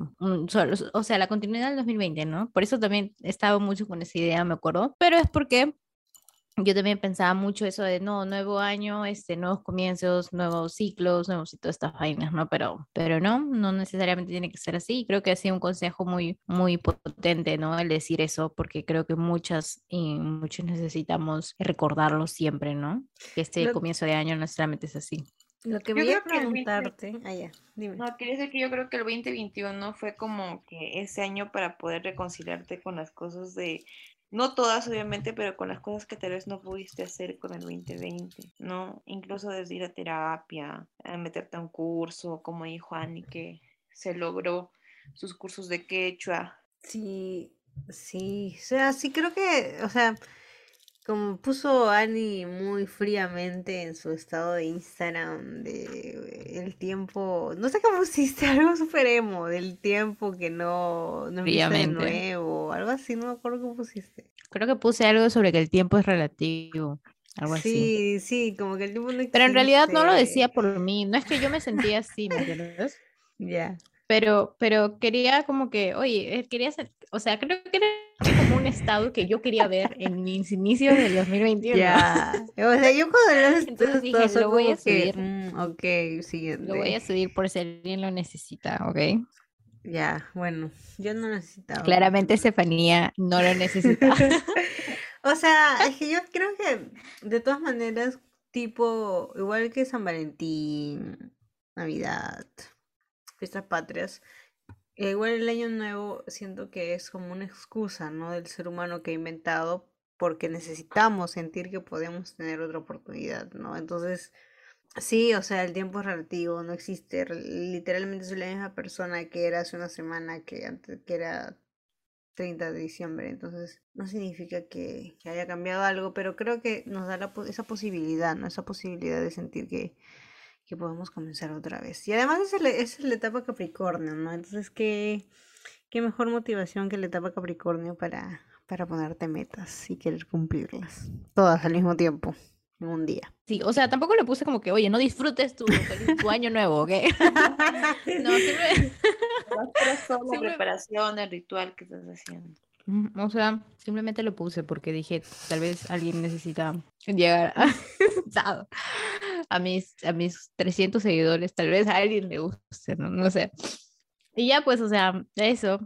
solo, o sea, la continuidad del 2020, ¿no? Por eso también estaba mucho con esa idea, me acuerdo, pero es porque yo también pensaba mucho eso de no, nuevo año, este, nuevos comienzos, nuevos ciclos, nuevos y todas estas vainas, ¿no? Pero, pero no, no necesariamente tiene que ser así. Creo que ha sido un consejo muy, muy potente, ¿no? El decir eso, porque creo que muchas y muchos necesitamos recordarlo siempre, ¿no? Que este comienzo de año no necesariamente es así. Lo que voy a preguntarte, ah, ya, dime. No, quería decir que yo creo que el 2021 fue como que ese año para poder reconciliarte con las cosas de no todas, obviamente, pero con las cosas que tal vez no pudiste hacer con el 2020, ¿no? Incluso desde ir a terapia, a meterte a un curso, como dijo Annie, que se logró sus cursos de quechua. Sí, sí, o sea, sí creo que, o sea, como puso Ani muy fríamente en su estado de Instagram de el tiempo, no sé qué pusiste, algo super emo, del tiempo que no, no empieza de nuevo, algo así, no me acuerdo qué pusiste. Creo que puse algo sobre que el tiempo es relativo. Algo sí, así. sí, como que el tiempo no Pero en realidad no lo decía por mí, no es que yo me sentía así, ¿me entiendes? Ya. Pero, pero quería como que, oye, eh, quería ser, o sea, creo que era como un estado que yo quería ver en mis inicios del 2021. Ya. O sea, yo cuando Entonces dije, lo voy a subir. Mm, ok, siguiente. Lo voy a subir por si alguien lo necesita, ¿ok? Ya, bueno, yo no necesitaba. Claramente Estefanía no lo necesitaba. o sea, es que yo creo que de todas maneras, tipo, igual que San Valentín, Navidad, fiestas patrias. Eh, igual el año nuevo siento que es como una excusa, ¿no? Del ser humano que ha inventado porque necesitamos sentir que podemos tener otra oportunidad, ¿no? Entonces, sí, o sea, el tiempo es relativo, no existe. Literalmente soy la misma persona que era hace una semana, que antes, que era 30 de diciembre. Entonces, no significa que, que haya cambiado algo, pero creo que nos da la, esa posibilidad, ¿no? Esa posibilidad de sentir que que podemos comenzar otra vez. Y además es, es la etapa Capricornio, ¿no? Entonces, ¿qué, qué mejor motivación que la etapa Capricornio para, para ponerte metas y querer cumplirlas. Todas al mismo tiempo, en un día. Sí, o sea, tampoco le puse como que, oye, no disfrutes tu, tu año nuevo, ¿ok? no, siempre... la preparación, el ritual que estás haciendo. O sea, simplemente lo puse porque dije, tal vez alguien necesita llegar a, a mis, a mis 300 seguidores, tal vez a alguien le guste, ¿no? no sé. Y ya pues, o sea, eso.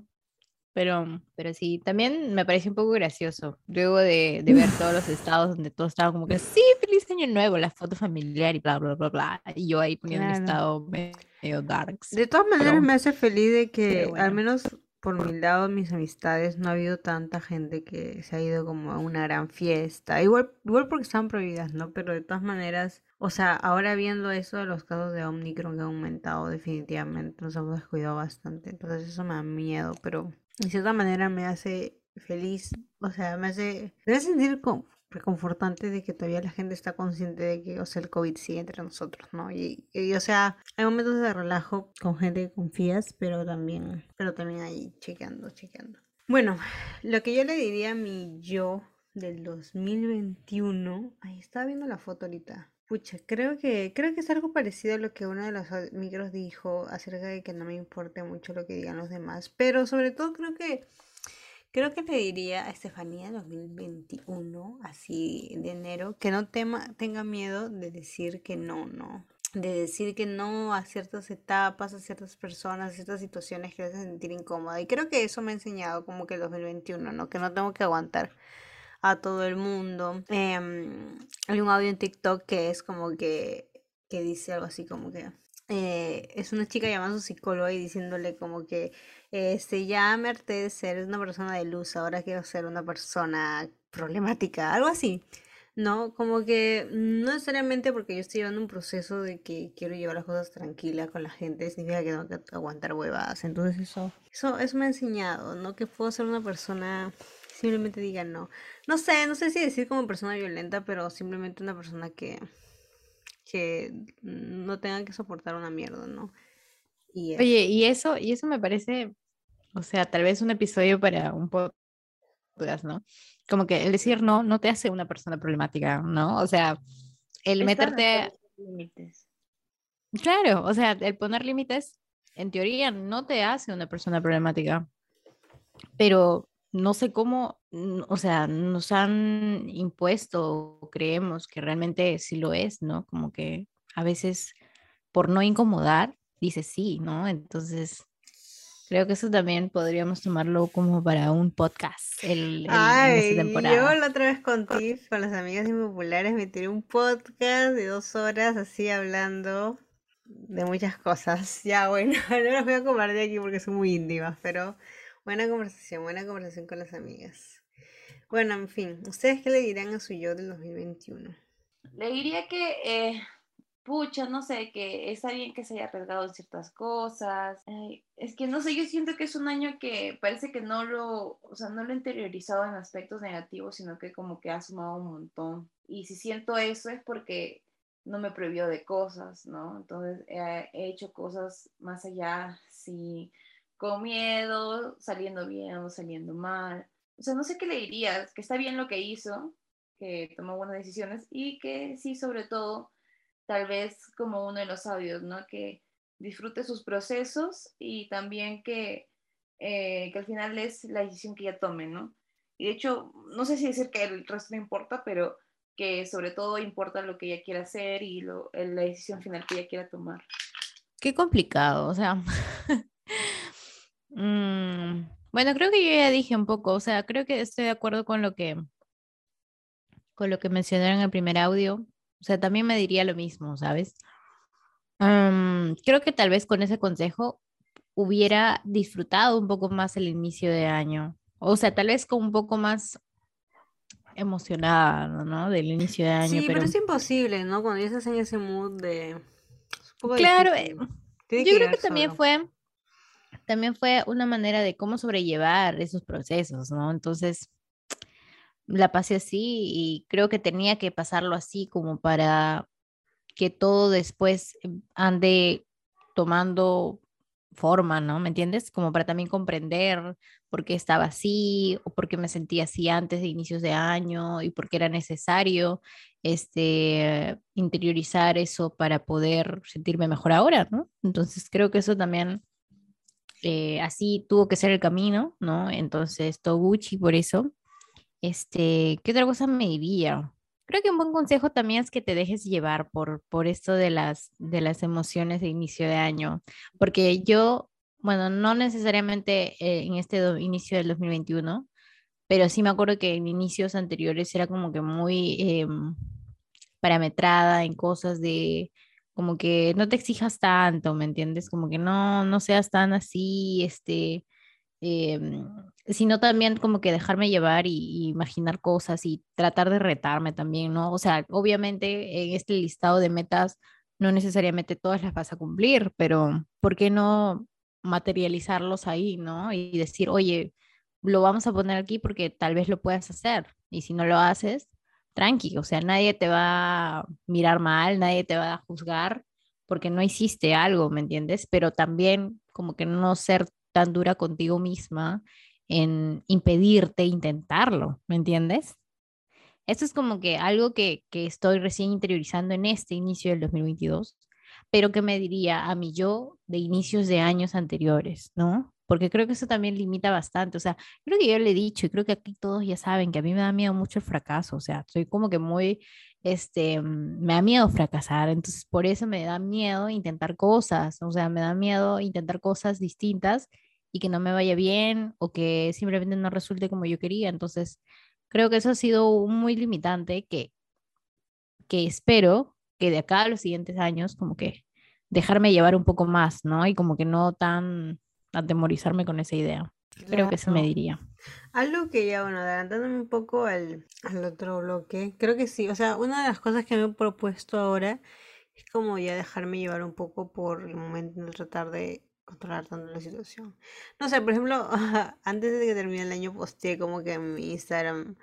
Pero, pero sí, también me pareció un poco gracioso. Luego de, de ver todos los estados donde todos estaban como que, sí, feliz año nuevo, la foto familiar y bla, bla, bla, bla. Y yo ahí poniendo un estado medio darks. De todas maneras me hace feliz de que al menos por mi lado, mis amistades, no ha habido tanta gente que se ha ido como a una gran fiesta. Igual, igual porque están prohibidas, ¿no? Pero de todas maneras, o sea, ahora viendo eso de los casos de Omicron que han aumentado definitivamente, nos hemos descuidado bastante. Entonces eso me da miedo, pero de cierta manera me hace feliz, o sea, me hace, me hace sentir como reconfortante de que todavía la gente está consciente de que, o sea, el COVID sigue entre nosotros, ¿no? Y, o sea, hay momentos de relajo con gente que confías, pero también, pero también ahí chequeando, chequeando. Bueno, lo que yo le diría a mi yo del 2021, ahí estaba viendo la foto ahorita. Pucha, creo que, creo que es algo parecido a lo que uno de los micros dijo acerca de que no me importe mucho lo que digan los demás, pero sobre todo creo que Creo que le diría a Estefanía 2021, así de enero, que no tema, tenga miedo de decir que no, no. De decir que no a ciertas etapas, a ciertas personas, a ciertas situaciones que le hacen sentir incómoda. Y creo que eso me ha enseñado como que el 2021, ¿no? Que no tengo que aguantar a todo el mundo. Em, hay un audio en TikTok que es como que, que dice algo así como que... Eh, es una chica llamando a su psicólogo y diciéndole como que este, ya me harté de ser una persona de luz, ahora quiero ser una persona problemática, algo así. No, como que no necesariamente porque yo estoy llevando un proceso de que quiero llevar las cosas tranquilas con la gente, significa que tengo que aguantar huevadas. Entonces eso, eso, eso me ha enseñado, ¿no? Que puedo ser una persona, simplemente diga no. No sé, no sé si decir como persona violenta, pero simplemente una persona que, que no tenga que soportar una mierda, ¿no? Y Oye, y eso, y eso me parece o sea, tal vez un episodio para un podcast, ¿no? Como que el decir no no te hace una persona problemática, ¿no? O sea, el meterte... Límites. Claro, o sea, el poner límites, en teoría, no te hace una persona problemática. Pero no sé cómo, o sea, nos han impuesto, creemos que realmente sí lo es, ¿no? Como que a veces por no incomodar, dice sí, ¿no? Entonces, Creo que eso también podríamos tomarlo como para un podcast el, Ay, Yo la otra vez con Tiff, con las amigas impopulares, me tiré un podcast de dos horas así hablando de muchas cosas. Ya, bueno, no las voy a compartir aquí porque son muy íntimas, pero buena conversación, buena conversación con las amigas. Bueno, en fin, ¿ustedes qué le dirán a su yo del 2021? Le diría que eh, pucha, no sé, que está bien que se haya arriesgado en ciertas cosas. es que no sé, yo siento que es un año que parece que no lo, o sea, no lo he interiorizado en aspectos negativos, sino que como que ha sumado un montón. Y si siento eso es porque no me prohibió de cosas, ¿no? Entonces he, hecho cosas más allá, sí, con miedo, saliendo bien o saliendo mal. O sea, no sé qué le dirías, que está bien lo que hizo, que tomó buenas decisiones y que sí, sobre todo, tal vez como uno de los sabios, ¿no? Que disfrute sus procesos y también que, eh, que al final es la decisión que ella tome, ¿no? Y de hecho, no sé si decir que el resto no importa, pero que sobre todo importa lo que ella quiera hacer y lo, la decisión final que ella quiera tomar. Qué complicado, o sea. Mm, bueno, creo que yo ya dije un poco, o sea, creo que estoy de acuerdo con lo que con lo que mencionaron en el primer audio. O sea, también me diría lo mismo, ¿sabes? creo que tal vez con ese consejo hubiera disfrutado un poco más el inicio de año. O sea, tal vez con un poco más emocionada, ¿no? Del inicio de año. Sí, pero, es imposible, ¿no? Cuando ya estás en ese mood de... Claro, eh, yo creo que también fue, también fue una manera de cómo sobrellevar esos procesos, ¿no? Entonces, la pasé así y creo que tenía que pasarlo así como para que todo después ande tomando forma, ¿no? ¿Me entiendes? Como para también comprender por qué estaba así o por qué me sentía así antes de inicios de año y por qué era necesario este, interiorizar eso para poder sentirme mejor ahora, ¿no? Entonces creo que eso también eh, así tuvo que ser el camino, ¿no? Entonces Toguchi por eso. Este, ¿qué otra cosa me diría? Creo que un buen consejo también es que te dejes llevar por, por esto de las, de las emociones de inicio de año, porque yo, bueno, no necesariamente eh, en este inicio del 2021, pero sí me acuerdo que en inicios anteriores era como que muy em, parametrada en cosas de como que no te exijas tanto, ¿me entiendes? Como que no, no seas tan así, este, em, sino también como que dejarme llevar y, imaginar cosas y tratar de retarme también, ¿no? O sea, obviamente en este listado de metas no necesariamente todas las vas a cumplir, pero ¿por qué no materializarlos ahí, ¿no? Y decir, oye, lo vamos a poner aquí porque tal vez lo puedas hacer. Y si no lo haces, tranqui, o sea, nadie te va a mirar mal, nadie te va a juzgar porque no hiciste algo, ¿me entiendes? Pero también como que no ser tan dura contigo misma en impedirte intentarlo, ¿me entiendes? Esto es como que algo que, que estoy recién interiorizando en este inicio del 2022, pero que me diría a mí yo de inicios de años anteriores, ¿no? Porque creo que eso también limita bastante. O sea, creo que yo le he dicho y creo que aquí todos ya saben que a mí me da miedo mucho el fracaso. O sea, soy como que muy, este, mm, me da miedo fracasar. Entonces, por eso me da miedo intentar cosas. O sea, me da miedo intentar cosas distintas y que no me vaya bien o que simplemente no resulte como yo quería. Entonces, creo que eso ha sido muy limitante que, que espero que de acá a los siguientes años como que dejarme llevar un poco más, ¿no? Y como que no tan atemorizarme con esa idea. Creo que eso me diría. Algo que ya, bueno, adelantándome un poco al, al otro bloque, creo que sí, o sea, una de las cosas que me he propuesto ahora es como ya dejarme llevar un poco por el momento de tratar de controlar tanto la situación. No sé, por ejemplo, antes de que termine el año posteé como que en mi Instagram,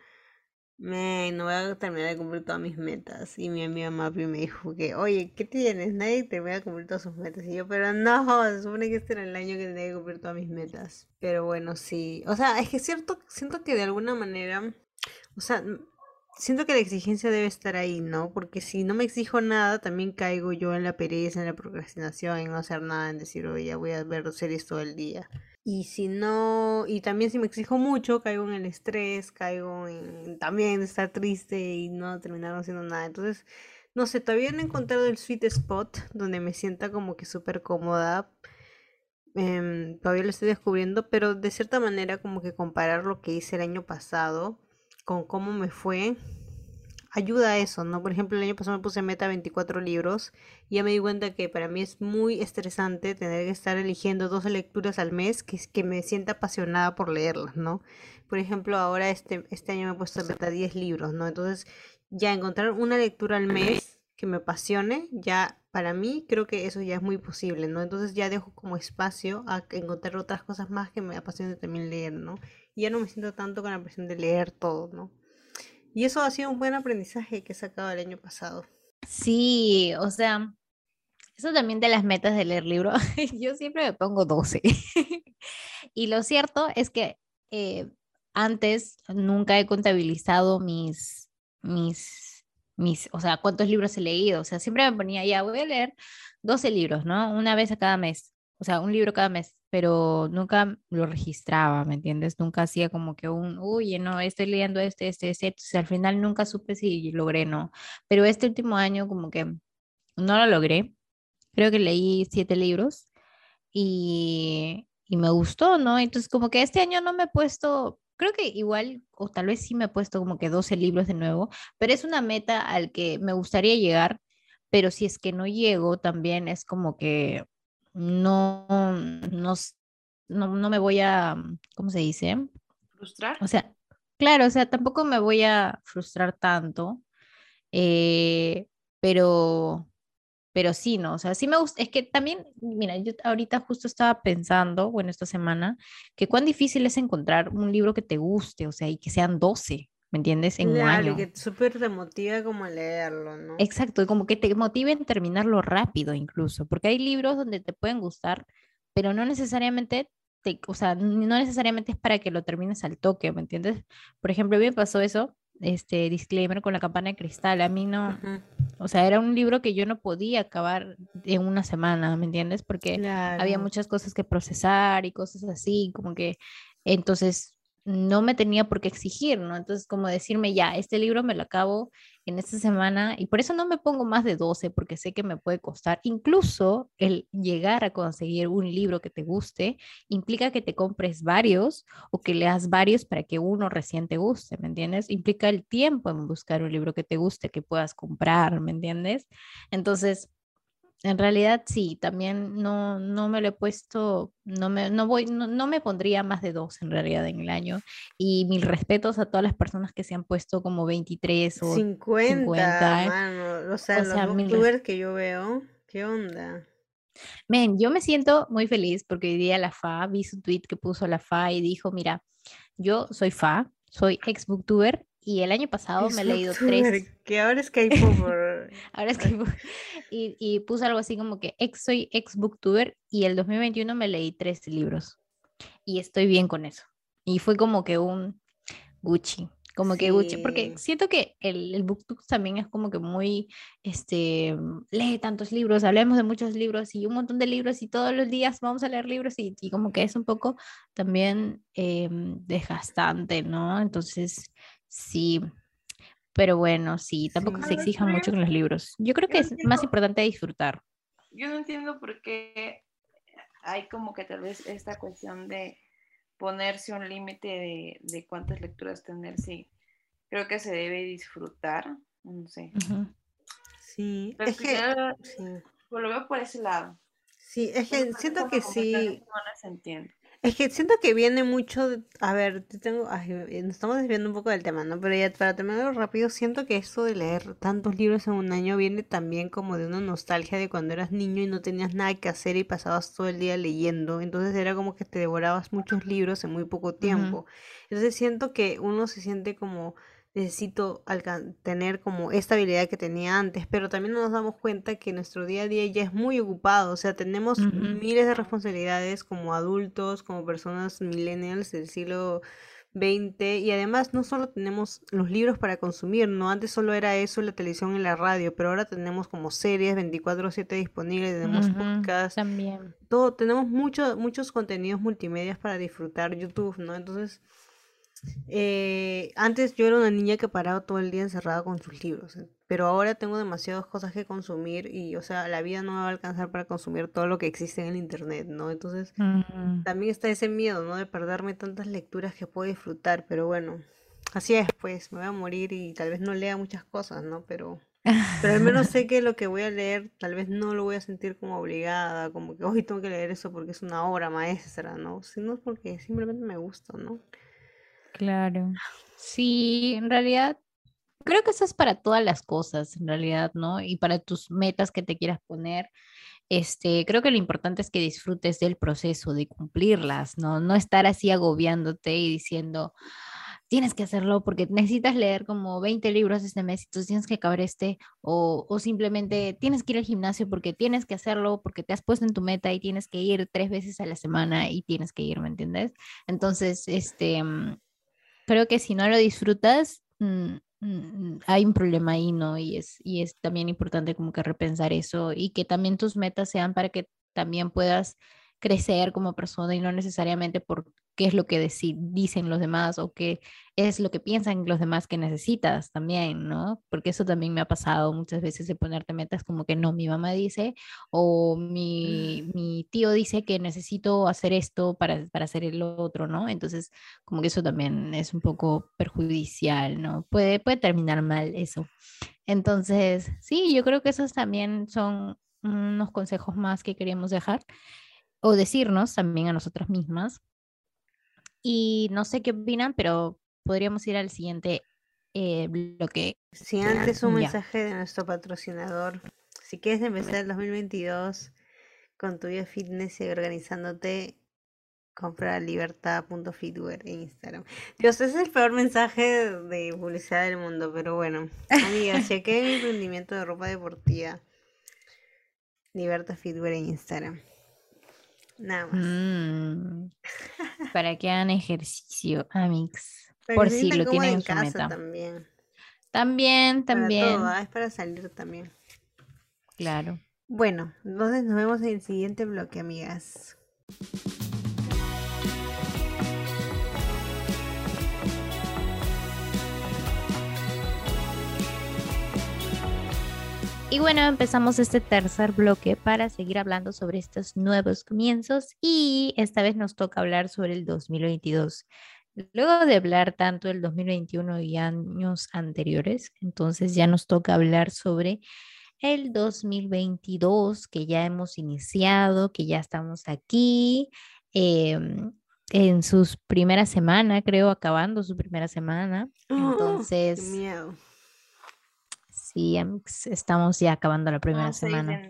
me, no voy a terminar de cumplir todas mis metas. Y mi amiga Mapi me dijo que, oye, ¿qué tienes? Nadie te voy a cumplir todas sus metas. Y yo, pero no, se supone que este era el año que tenía que cumplir todas mis metas. Pero bueno, sí. O sea, es que es cierto, siento que de alguna manera, o sea, siento que la exigencia debe estar ahí, ¿no? Porque si no me exijo nada, también caigo yo en la pereza, en la procrastinación, en no hacer nada, en decir, oye, ya voy a ver series todo el día. Y si no, y también si me exijo mucho, caigo en el estrés, caigo en también estar triste y no terminar haciendo nada. Entonces, no sé, todavía no he encontrado el sweet spot donde me sienta como que súper cómoda. Em, todavía lo estoy descubriendo, pero de cierta manera como que comparar lo que hice el año pasado con cómo me fue, ayuda a eso, ¿no? Por ejemplo, el año pasado me puse meta 24 libros y ya me di cuenta que para mí es muy estresante tener que estar eligiendo dos lecturas al mes que, que me sienta apasionada por leerlas, ¿no? Por ejemplo, ahora este, este año me he puesto meta 10 libros, ¿no? Entonces, ya encontrar una lectura al mes que me apasione, ya para mí creo que eso ya es muy posible, ¿no? Entonces ya dejo como espacio a encontrar otras cosas más que me apasione también leer, ¿no? Y ya no me siento tanto con la presión de leer todo, ¿no? Y eso ha sido un buen aprendizaje que he sacado el año pasado. Sí, o sea, eso también de las metas de leer libros, yo siempre me pongo 12. y lo cierto es que eh, antes nunca he contabilizado mis, mis, mis, o sea, cuántos libros he leído. O sea, siempre me ponía, ya voy a leer 12 libros, ¿no? Una vez a cada mes. O sea, un libro cada mes, pero nunca lo registraba, ¿me entiendes? Nunca hacía como que un, uy, no, estoy leyendo este, este, este. Entonces, al final nunca supe si logré, no. Pero este último año como que no lo logré. Creo que leí siete libros y, y me gustó, ¿no? Entonces, como que este año no me he puesto creo que igual, o tal vez sí me he puesto como que 12 libros de nuevo, pero es una meta al que me gustaría llegar, pero si es que no llego, también es como que no, no, no, me voy a, ¿cómo se dice? Frustrar. O sea, claro, o sea, tampoco me voy a frustrar tanto, eh, pero pero sí, ¿no? O sea, sí me gusta, es que también, mira, yo ahorita justo estaba pensando, bueno, esta semana, que cuán difícil es encontrar un libro que te guste, o sea, y que sean 12, ¿me entiendes? En un año. que súper te motiva como a leerlo, ¿no? Exacto, como que te motive en terminarlo rápido incluso, porque hay libros donde te pueden gustar, pero no necesariamente te, o sea, no necesariamente es para que lo termines al toque, ¿me entiendes? Por ejemplo, a mí me pasó eso este disclaimer con la campana de cristal. A mí no, o sea, era un libro que yo no podía acabar en una semana, ¿me entiendes? Porque había muchas cosas que procesar y cosas así, como que entonces no me tenía por qué exigir, ¿no? Entonces, como decirme, ya, este libro me lo acabo en esta semana y por eso no me pongo más de 12 porque sé que me puede costar. Incluso el llegar a conseguir un libro que te guste implica que te compres varios o que leas varios para que uno recién te guste, ¿me entiendes? Implica el tiempo en buscar un libro que te guste, que puedas comprar, ¿me entiendes? Entonces, en realidad sí, también no, no me lo he puesto, no me, no voy, no, me pondría más de dos en realidad en el año. Y mil respetos a todas las personas que se han puesto como 23 o 50. 50 mano. O sea, los youtubers que yo veo, ¿qué onda? Men, yo me siento muy feliz porque hoy día la FA, vi su tweet que puso la FA y dijo, mira, yo soy FA, soy ex booktuber y el año pasado me he leído tres. Que ahora es que ahora es que y, y puse algo así como que ex soy ex booktuber y el 2021 me leí tres libros y estoy bien con eso. Y fue como que un Gucci, como que Gucci, porque siento que el, el booktube también es como que muy, este, lee tantos libros, hablemos de muchos libros y un montón de libros y todos los días vamos a leer libros y, y como que es un poco también em, desgastante, ¿no? Entonces, Sí, pero bueno, sí, tampoco se exija mucho con los libros. Yo creo que es más importante disfrutar. Yo no entiendo por qué hay como que tal vez esta cuestión de ponerse un límite de, cuántas lecturas tener, sí. Creo que se debe disfrutar, no sé. Sí, es que... Pues lo veo por ese lado. Sí, es que siento que sí. No se entiende. Es que siento que viene mucho, a ver, tengo, eh, nos estamos desviando un poco del tema, ¿no? Pero ya para terminarlo rápido, siento que esto de leer tantos libros en un año viene también como de una nostalgia de cuando eras niño y no tenías nada que hacer y pasabas todo el día leyendo. Entonces era como que te devorabas muchos libros en muy poco tiempo. Entonces siento que uno se siente como necesito tener como esta habilidad que tenía antes, pero también nos damos cuenta que nuestro día a día ya es muy ocupado, o sea, tenemos miles de responsabilidades como adultos, como personas millennials del siglo XX y además no solo tenemos los libros para consumir, no antes solo era eso, la televisión y la radio, pero ahora tenemos como series 24/7 disponibles, tenemos podcasts, también. Todo, tenemos muchos muchos contenidos multimedia para disfrutar, YouTube, ¿no? Entonces, eh, antes yo era una niña que paraba todo el día encerrada con sus libros, eh, pero ahora tengo demasiadas cosas que consumir y, o sea, la vida no me va a alcanzar para consumir todo lo que existe en el internet, ¿no? Entonces, también está ese miedo, ¿no? De perderme tantas lecturas que puedo disfrutar, pero bueno, así es, pues, me voy a morir y tal vez no lea muchas cosas, ¿no? Pero, pero al menos sé que lo que voy a leer tal vez no lo voy a sentir como obligada, como que hoy tengo que leer eso porque es una obra maestra, ¿no? Sino porque simplemente me gusta, ¿no? Claro. Sí, en realidad creo que eso es para todas las cosas en realidad, ¿no? Y para tus metas que te quieras poner. Este, creo que lo importante es que disfrutes del proceso, de cumplirlas, ¿no? No estar así agobiándote y diciendo, tienes que hacerlo porque necesitas leer como 20 libros este mes y tú tienes que acabar este, o, o, simplemente tienes que ir al gimnasio porque tienes que hacerlo, porque te has puesto en tu meta y tienes que ir tres veces a la semana y tienes que ir, ¿me entiendes? Entonces, este, mm, creo que si no lo disfrutas, mm, mm, hay un problema ahí, ¿no? Y es, y es también importante como que repensar eso y que también tus metas sean para que también puedas crecer como persona y no necesariamente por qué es lo que dicen los demás o qué es lo que piensan los demás que necesitas también, ¿no? Porque eso también me ha pasado muchas veces de ponerte metas como que no, mi mamá dice o mi, mm. mi tío dice que necesito hacer esto para, para hacer el otro, ¿no? Entonces, como que eso también es un poco perjudicial, ¿no? Puede, puede terminar mal eso. Entonces, sí, yo creo que esos también son unos consejos más que queríamos dejar o decirnos también a nosotras mismas. Y no sé qué opinan, pero podríamos ir al siguiente eh, bloque. Si antes un mensaje de nuestro patrocinador. Si quieres empezar el 2022 con tu vida fitness y organizándote, compra libertad.fitwear en Instagram. Dios, ese es el peor mensaje de publicidad del mundo, pero bueno. Amiga, chequé mi emprendimiento de ropa deportiva. Libertad Fitwear en Instagram. Nada más. Mm. para que hagan ejercicio, Amix. Por si lo tienen en, casa meta. También. También, también. Para es para salir también. Claro. Bueno, entonces nos vemos en el siguiente bloque, amigas. Y bueno, empezamos este tercer bloque para seguir hablando sobre estos nuevos comienzos y esta vez nos toca hablar sobre el 2022. Luego de hablar tanto del 2021 y años anteriores, entonces ya nos toca hablar sobre el 2022 que ya hemos iniciado, que ya estamos aquí. Em, en sus primera semana, creo, acabando su primera semana. ¡Oh! Entonces, miedo Sí, estamos ya acabando la primera semana.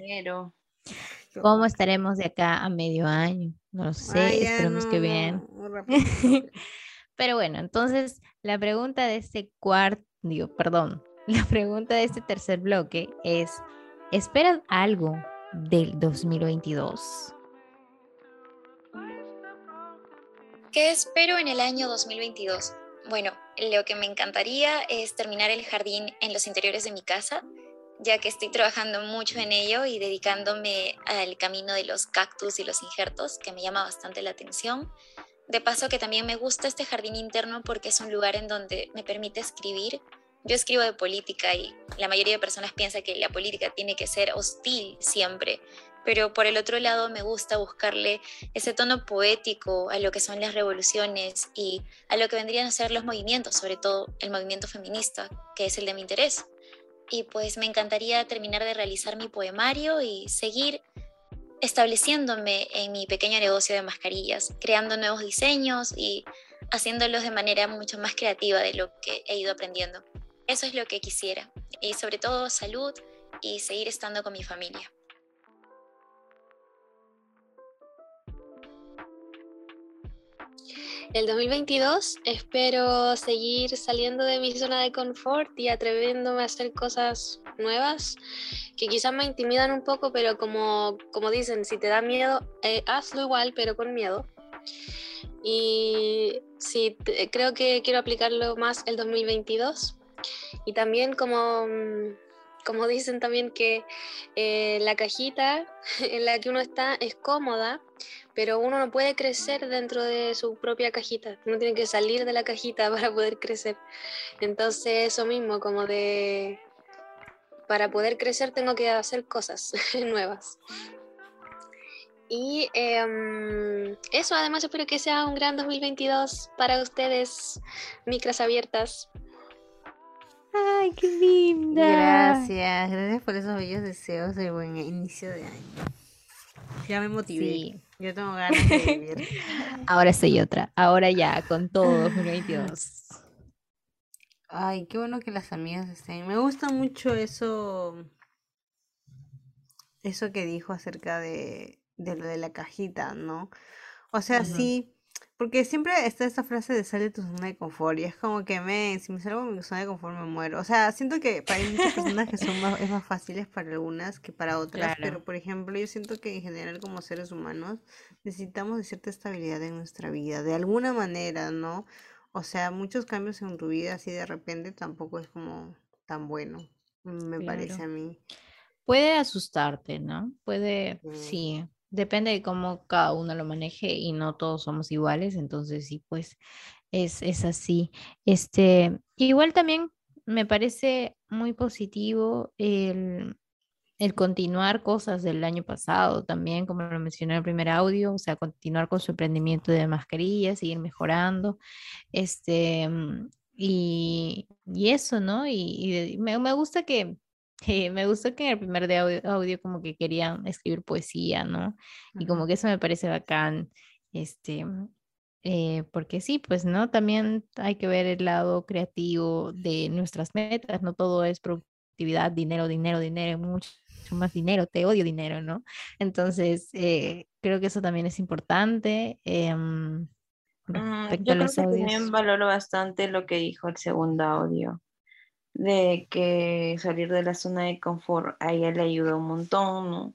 ¿Cómo estaremos de acá a medio año? No lo sé, esperemos que bien. Pero bueno, entonces la pregunta de este cuarto, digo, perdón, la pregunta de este tercer bloque es, ¿esperas algo del 2022? ¿Qué espero en el año 2022? Bueno, lo que me encantaría es terminar el jardín en los interiores de mi casa, ya que estoy trabajando mucho en ello y dedicándome al camino de los cactus y los injertos, que me llama bastante la atención. De paso que también me gusta este jardín interno porque es un lugar en donde me permite escribir. Yo escribo de política y la mayoría de personas piensa que la política tiene que ser hostil siempre, pero por el otro lado me gusta buscarle ese tono poético a lo que son las revoluciones y a lo que vendrían a ser los movimientos, sobre todo el movimiento feminista, que es el de mi interés. Y pues me encantaría terminar de realizar mi poemario y seguir estableciéndome en mi pequeño negocio de mascarillas, creando nuevos diseños y haciéndolos de manera mucho más creativa de lo que he ido aprendiendo. Eso es lo que quisiera. Y sobre todo salud y seguir estando con mi familia. El 2022 espero seguir saliendo de mi zona de confort y atreviéndome a hacer cosas nuevas que quizás me intimidan un poco, pero como, como dicen, si te da miedo, eh, hazlo igual, pero con miedo. Y sí, creo que quiero aplicarlo más el 2022. Y también como, como dicen también que eh, la cajita en la que uno está es cómoda, pero uno no puede crecer dentro de su propia cajita, uno tiene que salir de la cajita para poder crecer. Entonces eso mismo, como de, para poder crecer tengo que hacer cosas nuevas. Y em, eso, además espero que sea un gran 2022 para ustedes, micras abiertas. Ay, qué linda. Gracias, gracias por esos bellos deseos de buen inicio de año. Ya me motivé. Yo tengo ganas de vivir. Ahora soy otra. Ahora ya, con todo 2022. Ay, qué bueno que las amigas estén. Me gusta mucho eso, eso que dijo acerca de, de lo de la cajita, ¿no? O sea, sí, porque siempre está esa frase de sale de tu zona de confort y es como que me, si me salgo de mi zona de confort me muero. O sea, siento que para muchas personas que son más, es más fáciles para algunas que para otras, pero por ejemplo yo siento que en general como seres humanos necesitamos de cierta estabilidad en nuestra vida, de alguna manera, ¿no? O sea, muchos cambios en tu vida así de repente tampoco es como tan bueno, me parece a mí. Puede asustarte, ¿no? Puede, sí, depende de cómo cada uno lo maneje y no todos somos iguales, entonces sí, pues es, es así. Este, igual también me parece muy positivo el, el continuar cosas del año pasado también, como lo mencioné en el primer audio, o sea, continuar con su emprendimiento de mascarillas, seguir mejorando, este, y, y eso, ¿no? Y, me, me, gusta que, me gusta que en el primer de audio, audio, como que querían escribir poesía, ¿no? Y como que eso me parece bacán, este, eh, porque sí, pues, ¿no? También hay que ver el lado creativo de nuestras metas, no todo es productividad, dinero, dinero, dinero, mucho más dinero, te odio dinero, ¿no? Entonces, eh, creo que eso también es importante. Em, mm, yo creo que también valoro bastante lo que dijo el segundo audio, de que salir de la zona de confort a ella le ayudó un montón, ¿no?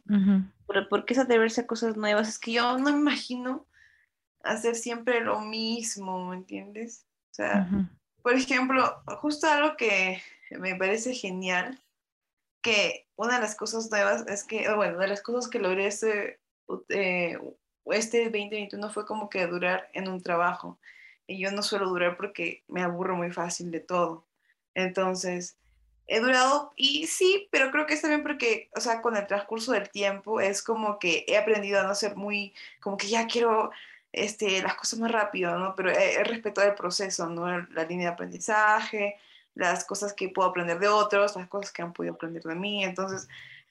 Pero porque es atreverse a cosas nuevas, es que yo no me imagino hacer siempre lo mismo, ¿me entiendes? O sea, por ejemplo, justo algo que me parece genial que una de las cosas nuevas es que, bueno, de las cosas que logré este, eh, este 2021 fue como que durar en un trabajo. Y yo no suelo durar porque me aburro muy fácil de todo. Entonces, he durado y sí, pero creo que está bien porque, o sea, con el transcurso del tiempo es como que he aprendido a no ser muy, como que ya quiero este, las cosas más rápido, ¿no? Pero he, he respetado el proceso, ¿no? La línea de aprendizaje, las cosas que puedo aprender de otros, las cosas que han podido aprender de mí. Entonces,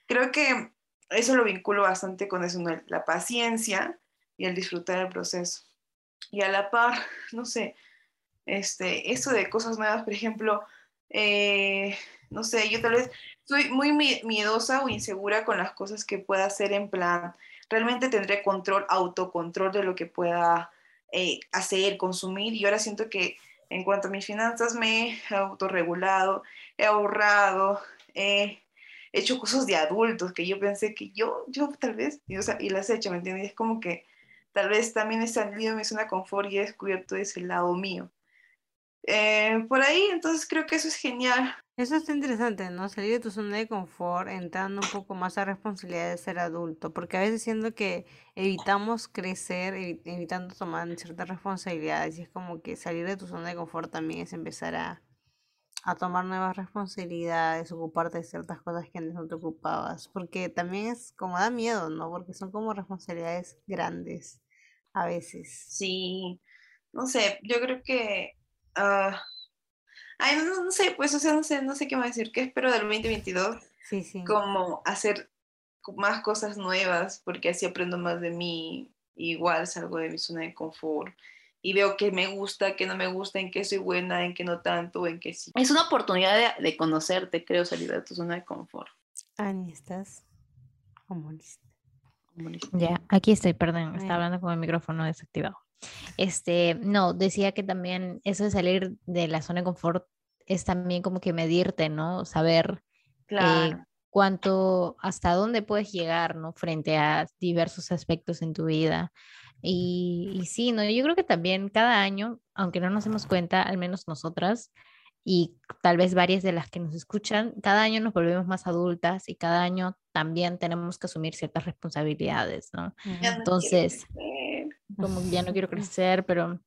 creo que eso lo vinculo bastante con eso, la paciencia y el disfrutar el proceso. Y a la par, no sé, este, esto de cosas nuevas, por ejemplo, eh, no sé, yo tal vez soy muy miedosa o insegura con las cosas que pueda hacer en plan, realmente tendré control, autocontrol de lo que pueda eh, hacer, consumir, y ahora siento que en cuanto a mis finanzas, me he autorregulado, he ahorrado, he hecho cosas de adultos que yo pensé que yo, yo tal vez, y, y las he hecho, ¿me entiendes? Es como que tal vez también he salido de mi zona de confort y he descubierto ese lado mío. Eh, por ahí, entonces creo que eso es genial. Eso está interesante, ¿no? Salir de tu zona de confort, entrando un poco más a responsabilidad de ser adulto, porque a veces siento que evitamos crecer, evitando tomar ciertas responsabilidades, y es como que salir de tu zona de confort también es empezar a, a tomar nuevas responsabilidades, ocuparte de ciertas cosas que antes no te ocupabas, porque también es como da miedo, ¿no? Porque son como responsabilidades grandes a veces. Sí, no sé, yo creo que... Ah, Ay, no, no, sé, pues, o sea, no sé, no sé qué más decir. ¿Qué espero del 2022? Sí, sí. Como hacer más cosas nuevas, porque así aprendo más de mí. Igual salgo de mi zona de confort y veo que me gusta, que no me gusta, en qué soy buena, en qué no tanto, en qué sí. Es una oportunidad de, conocerte, creo, salir de tu zona de confort. Ani, estás como Ya, aquí estoy, perdón, estaba hablando con el micrófono desactivado. Este, no, decía que también eso de salir de la zona de confort es también como que medirte, ¿no? Saber eh, cuánto, hasta dónde puedes llegar, ¿no? Frente a diversos aspectos en tu vida. Y, y, sí, ¿no? Yo creo que también cada año, aunque no nos demos cuenta, al menos nosotras, y tal vez varias de las que nos escuchan, cada año nos volvemos más adultas y cada año también tenemos que asumir ciertas responsabilidades, ¿no? Entonces, como ya no quiero crecer, pero,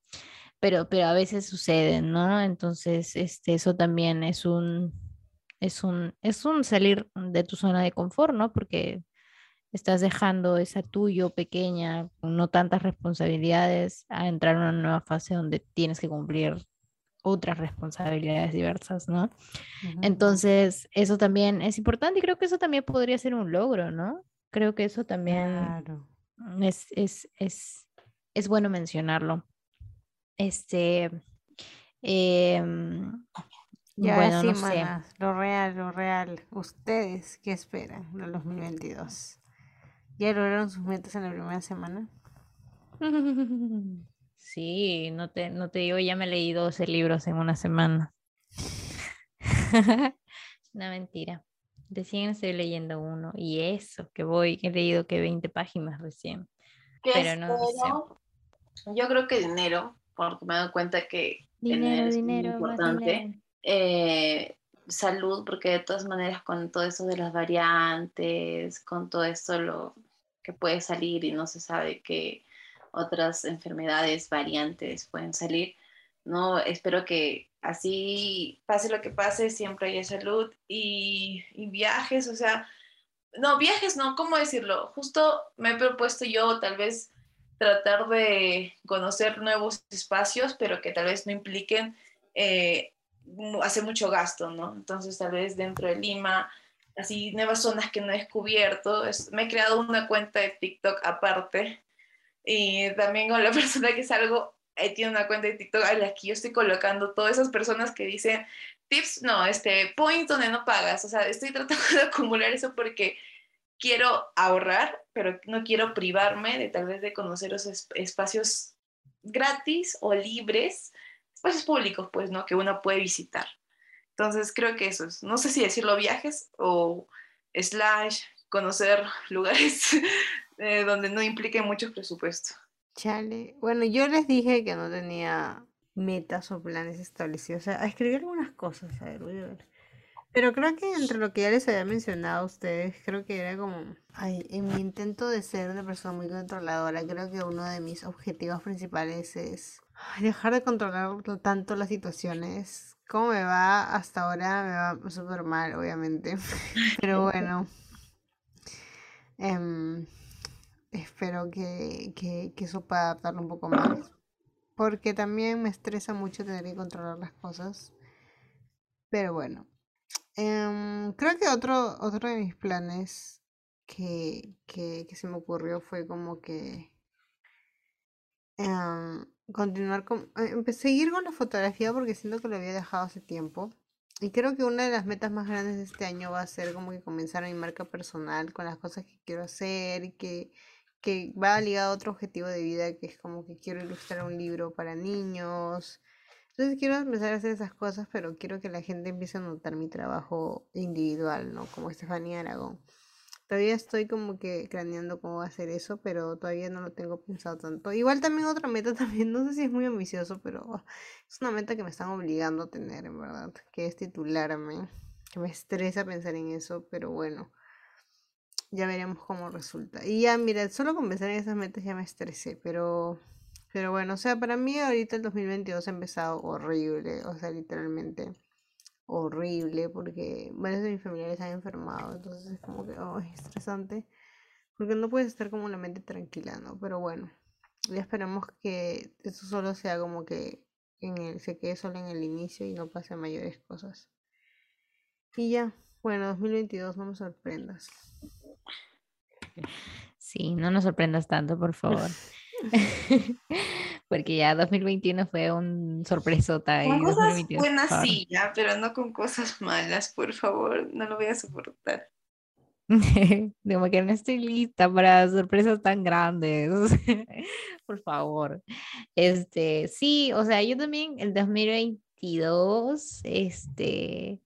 pero, pero a veces sucede, ¿no? Entonces, este, eso también es un, es un, es un salir de tu zona de confort, ¿no? Porque estás dejando esa tuyo pequeña, con no tantas responsabilidades, a entrar en una nueva fase donde tienes que cumplir otras responsabilidades diversas, ¿no? Entonces, eso también es importante y creo que eso también podría ser un logro, ¿no? Creo que eso también es, es, es, es bueno mencionarlo. Este, Ya bueno, sí, manas, lo real, lo real. ¿Ustedes qué esperan del 2022? ¿Ya lograron sus metas en la primera semana? Sí, no te, no te digo, ya me leí 12 libros en una semana. una mentira. Recién estoy leyendo uno y eso, que voy, he leído que 20 páginas recién. Pero no sé. Yo creo que dinero, porque me he dado cuenta que dinero, dinero, es importante. Eh, salud, porque de todas maneras con todo eso de las variantes, con todo esto lo que puede salir y no se sabe que otras enfermedades, variantes pueden salir. No, espero que así pase lo que pase, siempre haya salud y, viajes, o sea, no, viajes no, ¿cómo decirlo? Justo me he propuesto yo tal vez tratar de conocer nuevos espacios, pero que tal vez no impliquen eh, hacer mucho gasto, ¿no? Entonces tal vez dentro de Lima, así nuevas zonas que no he descubierto, me he creado una cuenta de TikTok aparte y también con la persona que salgo, ahí tiene una cuenta de TikTok a la que yo estoy colocando todas esas personas que dicen tips, no, este, point donde no pagas. O sea, estoy tratando de acumular eso porque quiero ahorrar, pero no quiero privarme de tal vez de conocer esos espacios gratis o libres, espacios públicos, pues, ¿no? Que uno puede visitar. Entonces, creo que eso es, no sé si decirlo viajes o slash conocer lugares eh, donde no implique mucho presupuesto. Chale. Bueno, yo les dije que no tenía metas o planes establecidos. O sea, a escribir algunas cosas, a ver, voy a ver. Pero creo que entre lo que ya les había mencionado a ustedes, creo que era como, ay, en mi intento de ser una persona muy controladora, creo que uno de mis objetivos principales es dejar de controlar tanto las situaciones. ¿Cómo me va hasta ahora? Me va súper mal, obviamente. Pero bueno. Em, espero que, que, que eso pueda adaptarlo un poco más. Porque también me estresa mucho tener que controlar las cosas. Pero bueno. Em, creo que otro, otro de mis planes que, que, se me ocurrió fue como que em, continuar con, eh, seguir con la fotografía porque siento que lo había dejado hace tiempo. Y creo que una de las metas más grandes de este año va a ser como que comenzar mi marca personal con las cosas que quiero hacer y que que va ligado a otro objetivo de vida, que es como que quiero ilustrar un libro para niños. Entonces quiero empezar a hacer esas cosas, pero quiero que la gente empiece a notar mi trabajo individual, ¿no? Como Estefanía Aragón. Todavía estoy como que craneando cómo va a hacer eso, pero todavía no lo tengo pensado tanto. Igual también otra meta también, no sé si es muy ambicioso, pero es una meta que me están obligando a tener, en verdad, que es titularme. Que me estresa pensar en eso, pero bueno ya veremos cómo resulta. Y ya, mira, solo con pensar en esas metas ya me estresé, pero, pero bueno, o sea, para mí ahorita el 2022 ha empezado horrible, o sea, literalmente horrible, porque varios de mis familiares han enfermado, entonces es como que, oh, estresante, porque no puedes estar como una mente tranquila, ¿no? Pero bueno, ya esperamos que eso solo sea como que en el, se quede solo en el inicio y no pase mayores cosas. Y ya, bueno, 2022, no me sorprendas. Sí, no nos sorprendas tanto, por favor. Porque ya 2021 fue un sorpresota. Con cosas buenas sí, ya, pero no con cosas malas, por favor, no lo voy a soportar. Como que no estoy lista para sorpresas tan grandes. por favor. Este, sí, o sea, yo también el 2022, este,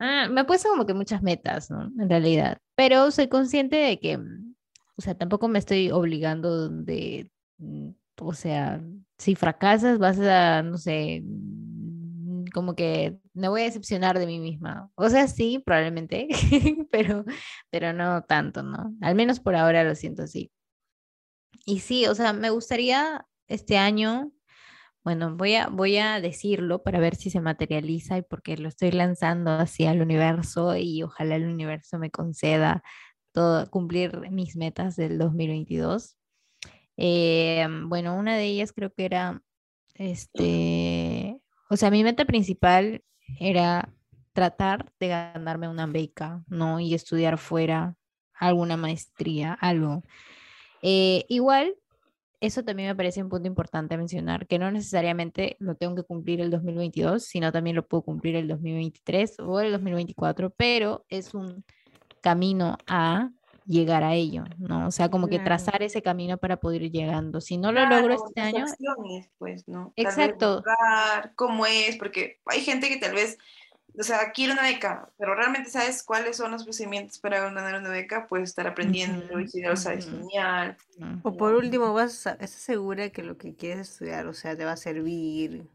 Ah, me he puesto como que muchas metas, ¿no? En realidad, pero soy consciente de que, mm, o sea, tampoco me estoy obligando de, mm, o sea, si fracasas vas a, no sé, mm, como que me voy a decepcionar de mí misma. O sea, sí, probablemente, pero, pero no tanto, ¿no? Al menos por ahora lo siento así. Y sí, o sea, me gustaría este año bueno, voy a, voy a decirlo para ver si se materializa y porque lo estoy lanzando hacia el universo y ojalá el universo me conceda todo, cumplir mis metas del 2022. Eh, bueno, una de ellas creo que era, este, o sea, mi meta principal era tratar de ganarme una beca, ¿no? Y estudiar fuera alguna maestría, algo. Eh, igual eso también me parece un punto importante mencionar, que no necesariamente lo tengo que cumplir el 2022, sino también lo puedo cumplir el 2023 o el 2024, pero es un camino a llegar a ello, ¿no? O sea, como que trazar ese camino para poder ir llegando. Si no lo logro este año... Pues, ¿no? Exacto. ¿Cómo es? Porque hay gente que tal vez o sea, quiero una beca, pero realmente sabes cuáles son los procedimientos para ganar una beca, puedes estar aprendiendo y si no lo sabes, genial. O por último, vas a, estás segura que lo que quieres estudiar, o sea, te va a servir.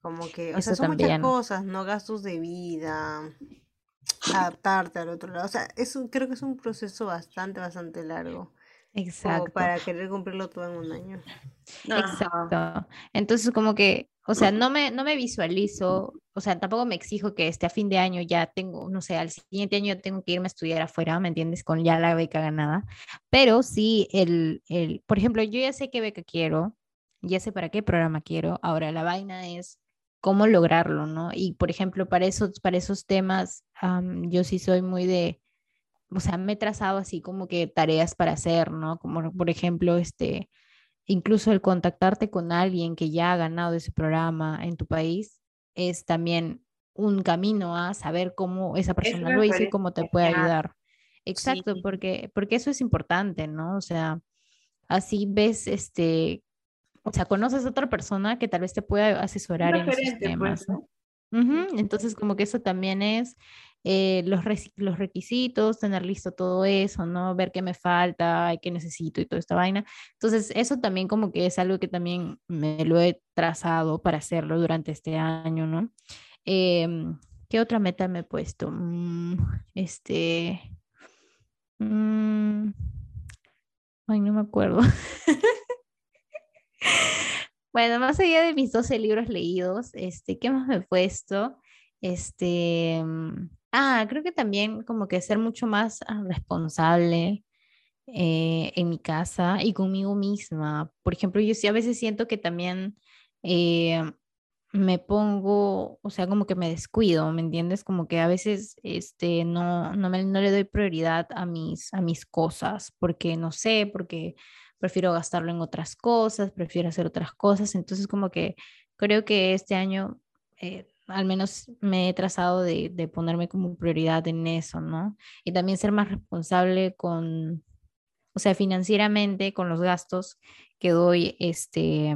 Como que, o sea, son muchas cosas, ¿no? Gastos de vida, adaptarte al otro lado. O sea, es creo que es un proceso bastante, bastante largo. Exacto. para querer cumplirlo todo en un año. Exacto. Entonces, como que, o sea, no me, no me visualizo, o sea, tampoco me exijo que este a fin de año ya tengo, no sé, al siguiente año tengo que irme a estudiar afuera, ¿me entiendes? Con ya la beca ganada. Pero sí, el, el, por ejemplo, yo ya sé qué beca quiero, ya sé para qué programa quiero. Ahora, la vaina es cómo lograrlo, ¿no? Y, por ejemplo, para esos, para esos temas, yo sí soy muy de o sea, me he trazado así como que tareas para hacer, ¿no? Como por ejemplo, este, incluso el contactarte con alguien que ya ha ganado ese programa en tu país es también un camino a saber cómo esa persona lo hizo y cómo te puede ayudar. Exacto, porque, porque eso es importante, ¿no? O sea, así ves, este, o sea, conoces a otra persona que tal vez te pueda asesorar en esos pues, temas. ¿no? Entonces, como que eso también es eh, los, los requisitos, tener listo todo eso, ¿no? Ver qué me falta, qué necesito y toda esta vaina. Entonces, eso también como que es algo que también me lo he trazado para hacerlo durante este año, ¿no? Em, ¿Qué otra meta me he puesto? Mm, este... Mm, ay, no me acuerdo. Bueno, más allá de mis 12 libros leídos, este, ¿qué más me he puesto? Este, mm, ah, creo que también como que ser mucho más ah, responsable eh, en mi casa y conmigo misma. Por ejemplo, yo sí a veces siento que también eh, me pongo, o sea, como que me descuido, ¿me entiendes? Como que a veces este, no, no, me, no le doy prioridad a mis, a mis cosas, porque no sé, porque prefiero gastarlo en otras cosas, prefiero hacer otras cosas. Entonces, como que creo que este año eh, al menos me he trazado de, de, ponerme como prioridad en eso, ¿no? Y también ser más responsable con, o sea, financieramente con los gastos que doy, este,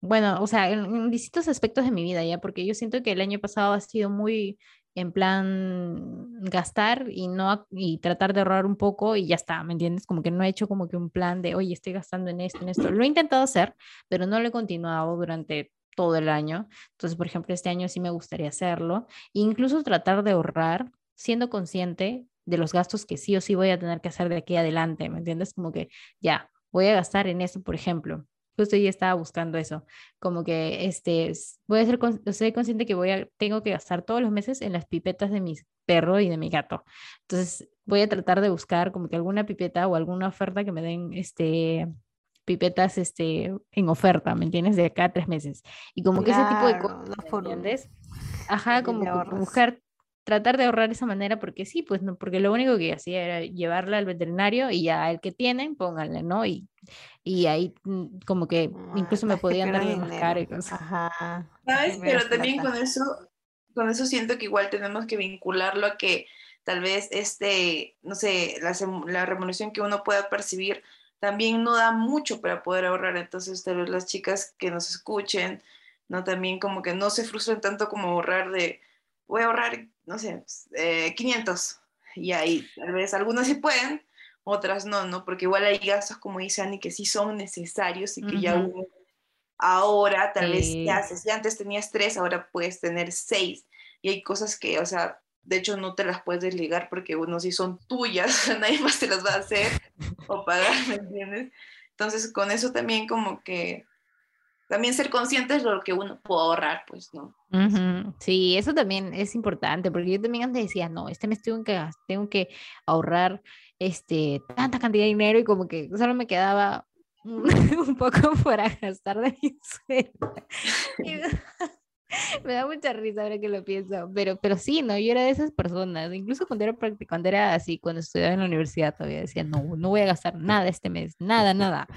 bueno, o sea, en distintos aspectos de mi vida, ya, porque yo siento que el año pasado ha sido muy en plan gastar y no y tratar de ahorrar un poco y ya está, ¿me entiendes? Como que no he hecho como que un plan de, oye, estoy gastando en esto, en esto. Lo he intentado hacer, pero no lo he continuado durante todo el año. Entonces, por ejemplo, este año sí me gustaría hacerlo. E incluso tratar de ahorrar siendo consciente de los gastos que sí o sí voy a tener que hacer de aquí adelante, ¿me entiendes? Como que ya, voy a gastar en esto, por ejemplo, justo yo estaba buscando eso, como que este, voy a ser, soy consciente que voy a, tengo que gastar todos los meses en las pipetas de mi perro y de mi gato. Entonces voy a tratar de buscar como que alguna pipeta o alguna oferta que me den este pipetas este, en oferta, ¿me entiendes? De acá a tres meses. Y como que ese tipo de cosas, ¿me entiendes? Ajá, como buscar tratar de ahorrar de esa manera porque sí, pues no, porque lo único que hacía era llevarla al veterinario y ya el que tienen, pónganle, ¿no? Y, y ahí mm, como que ah, incluso me podían dar más caro Ajá. ¿Sabes? Pero también con eso, con eso siento que igual tenemos que vincularlo a que tal vez este, no sé, la, la remuneración que uno pueda percibir también no da mucho para poder ahorrar. Entonces, tal vez las chicas que nos escuchen, ¿no? También como que no se frustren tanto como ahorrar de voy a ahorrar, no sé, eh, 500. Y ahí tal vez algunas sí pueden, otras no, ¿no? Porque igual hay gastos, como dice Ani, que sí son necesarios y que ya ahora tal vez ya haces, si antes tenías tres, ahora puedes tener seis. Y hay cosas que, o sea, de hecho no te las puedes desligar porque uno sí son tuyas, nadie más te las va a hacer o pagar, ¿me entiendes? Entonces con eso también como que también ser conscientes de lo que uno puede ahorrar, pues, ¿no? Sí, eso también es importante, porque yo también antes decía, no, este mes tengo que, tengo que ahorrar este, tanta cantidad de dinero y como que solo me quedaba un, poco para gastar de mi sueldo. me da mucha risa ahora que lo pienso, pero, pero sí, ¿no? Yo era de esas personas, incluso cuando era, cuando era así, cuando estudiaba en la universidad todavía decía, no, no voy a gastar nada este mes, nada, nada.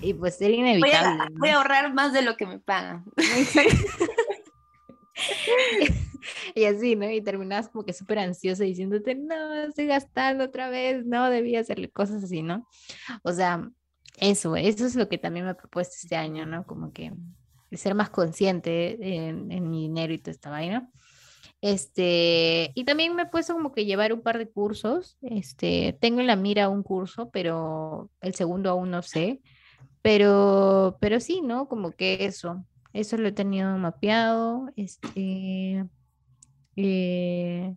Y pues era inevitable. Voy a, voy a ahorrar más de lo que me pagan. y así, ¿no? Y terminabas como que súper ansiosa diciéndote, no, estoy gastando otra vez, no, debía hacerle cosas así, ¿no? O sea, eso, eso es lo que también me he propuesto este año, ¿no? Como que ser más consciente en, en mi dinero y toda esta vaina. Este, y también me he puesto como que llevar un par de cursos. Este, tengo en la mira un curso, pero el segundo aún no sé. Pero, pero sí, ¿no? Como que eso. Eso lo he tenido mapeado. Este, eh,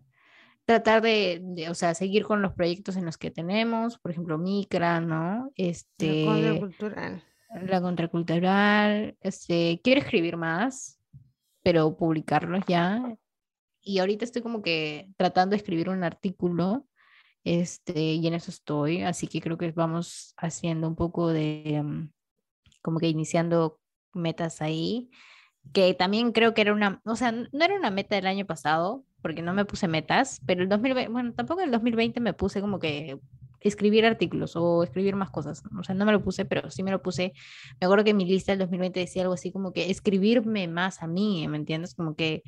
tratar de, o sea, seguir con los proyectos en los que tenemos, por ejemplo, Micra, ¿no? Este, la contracultural. La contracultural. Este, quiero escribir más, pero publicarlos ya. Y ahorita estoy como que tratando de escribir un artículo, este, y en eso estoy, así que creo que vamos haciendo un poco de, mm, como que iniciando metas ahí, que también creo que era una, o sea, no era una meta del año pasado, porque no me puse metas, pero el 2020, bueno, tampoco el 2020 me puse como que escribir artículos o escribir más cosas, o sea, no me lo puse, pero sí me lo puse. Me acuerdo que mi lista del 2020 decía algo así como que escribirme más a mí, ¿me entiendes? Como que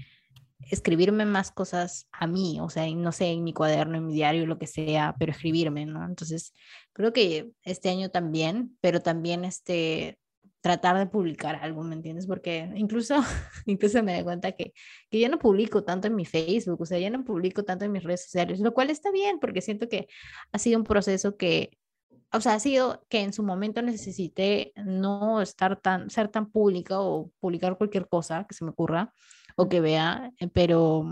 escribirme más cosas a mí, o sea, no sé, en mi cuaderno, en mi diario, lo que sea, pero escribirme, ¿no? Entonces, creo que este año también, pero también este, tratar de publicar algo, ¿me entiendes? Porque incluso, incluso me doy cuenta que, que ya no publico tanto en mi Facebook, o sea, ya no publico tanto en mis redes sociales, lo cual está bien, porque siento que ha sido un proceso que, o sea, ha sido que en su momento necesité no estar tan, ser tan pública o publicar cualquier cosa que se me ocurra o que vea, eh, pero,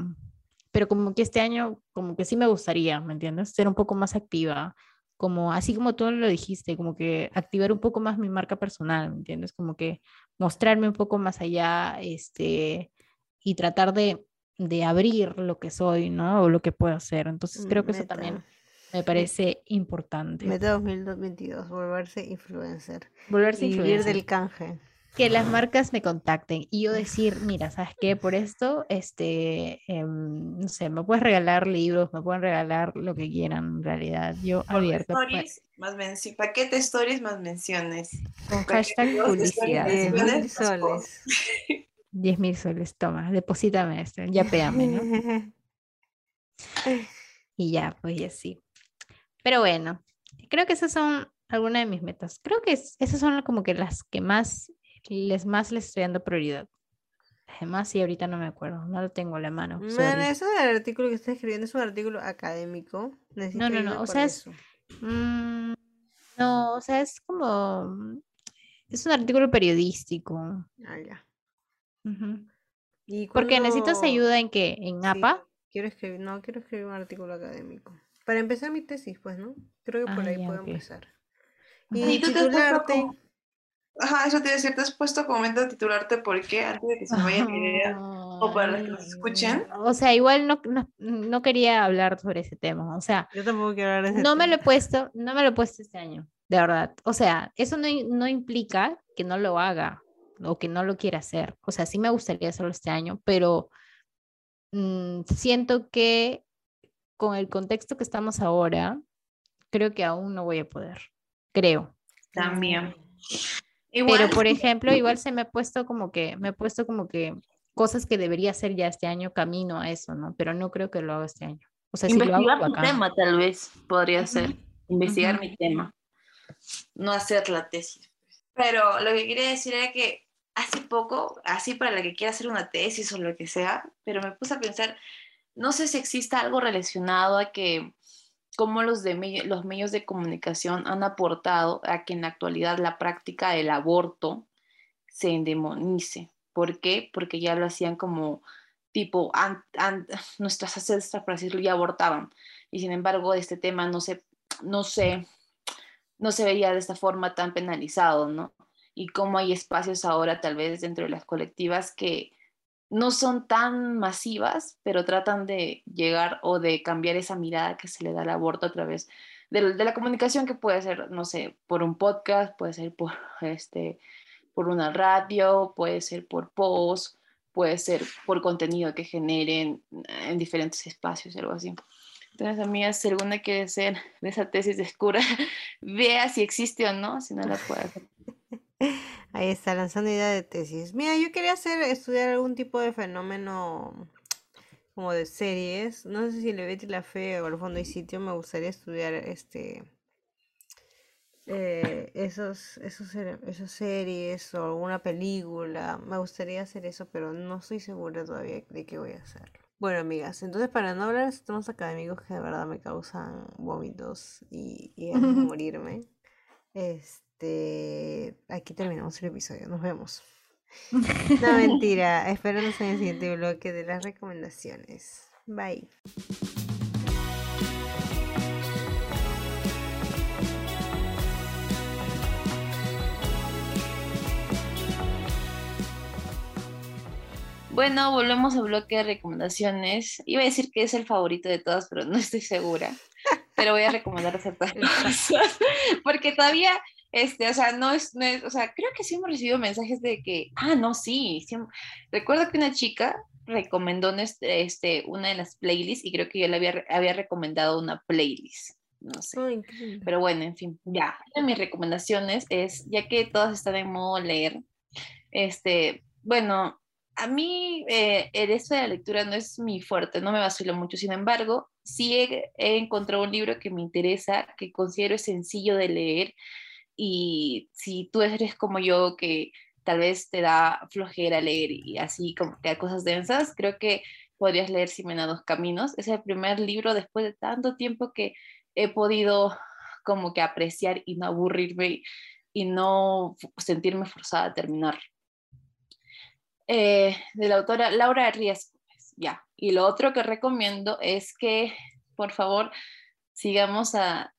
pero como que este año, como que sí me gustaría, ¿me entiendes? Ser un poco más activa, como así como tú lo dijiste, como que activar un poco más mi marca personal, ¿me entiendes? Como que mostrarme un poco más allá, este, y tratar de, de abrir lo que soy, ¿no? O lo que puedo hacer. Entonces creo que eso también me parece importante. Meta 2022, volverse influencer. Volverse y influencer. Vivir del canje que las marcas me contacten y yo decir, mira, ¿sabes qué? Por esto, este, em, no sé, me puedes regalar libros, me pueden regalar lo que quieran, en realidad. Yo abierto. Stories, más paquete stories más menciones. Con hashtag publicidad. 10 mil soles. 10 mil soles, toma, deposítame esto, ya péame, ¿no? y ya, pues ya sí. Pero bueno, creo que esas son algunas de mis metas. Creo que esas son como que las que más les más les estoy dando prioridad. Además, sí, ahorita no me acuerdo, no lo tengo a la mano. Bueno, eso del artículo que está escribiendo es un artículo académico. no, no, no, o sea, es, mm, no, o sea, es como, es un artículo periodístico. Ah, ya. ¿Y Porque necesitas ayuda en qué, en APA. Quiero escribir, no, quiero escribir un artículo académico. Para empezar mi tesis, pues, ¿no? Creo que por ah, ahí puedo empezar. Y, titularte... Ajá, eso tiene cierto has puesto como momento de titularte por qué antes de que se me vaya mi idea o para los que nos escuchen. O sea, igual no, no, no, quería hablar sobre ese tema. O sea, yo tampoco quiero hablar de ese no tema. me lo he puesto, no me lo he puesto este año, de verdad. O sea, eso no, no implica que no lo haga o que no lo quiera hacer. O sea, sí me gustaría hacerlo este año, pero mmm, siento que con el contexto que estamos ahora, creo que aún no voy a poder. Creo. También. Pero, por ejemplo, igual se me ha puesto como que, me he puesto como que cosas que debería hacer ya este año camino a eso, ¿no? Pero no creo que lo haga este año. O sea, Investigar si lo hago, tu tema, tal vez, podría ser. Investigar mi tema. No hacer la tesis. Pero lo que quería decir era que hace poco, así para la que quiera hacer una tesis o lo que sea, pero me puse a pensar, no sé si exista algo relacionado a que cómo los, los medios de comunicación han aportado a que en la actualidad la práctica del aborto se endemonice. ¿Por qué? Porque ya lo hacían como tipo, nuestras ancestras, por decirlo, ya abortaban. Y sin embargo, este tema no se, no se, no se veía de esta forma tan penalizado, ¿no? Y cómo hay espacios ahora, tal vez dentro de las colectivas, que no son tan masivas, pero tratan de llegar o de cambiar esa mirada que se le da al aborto a través de, la comunicación que puede ser, no sé, por un podcast, puede ser por, este, por una radio, puede ser por post, puede ser por contenido que generen en diferentes espacios, algo así. Entonces, amigas, si alguna quiere ser de esa tesis de escura, vea si existe o no, si no la puede hacer. Ahí está, lanzando idea de tesis. Mira, yo quería hacer, estudiar algún tipo de fenómeno como de series. No sé si le Betty la Fe o al fondo y sitio me gustaría estudiar este eh, esos, esos, esas series o alguna película. Me gustaría hacer eso, pero no estoy segura todavía de qué voy a hacer. Bueno, amigas, entonces para no hablar de estos temas académicos que de verdad me causan vómitos y, y morirme, este, aquí terminamos el episodio. Nos vemos. No, mentira. Espéranos en el siguiente bloque de las recomendaciones. Bye. Bueno, volvemos al bloque de recomendaciones. Iba a decir que es el favorito de todas, pero no estoy segura. Pero voy a recomendar ciertas cosas. Porque todavía, este, o sea, no es, no es, o sea, creo que sí hemos recibido mensajes de que, ah, no, sí. Recuerdo que una chica recomendó este, este, una de las playlists y creo que yo le había, había recomendado una playlist. No sé. pero bueno, en fin, ya. Una de mis recomendaciones es, ya que todas están en modo leer, este, bueno, a mí eh, el de la lectura no es mi fuerte, no me vacilo mucho, sin embargo, sí he, encontrado un libro que me interesa, que considero sencillo de leer y si tú eres como yo que tal vez te da flojera leer y así como que a cosas densas, creo que podrías leer Simena Dos Caminos. Es el primer libro después de tanto tiempo que he podido como que apreciar y no aburrirme y no sentirme forzada a terminar. Eh, de la autora Laura. Pues, ya. Y lo otro que recomiendo es que, por favor, sigamos a,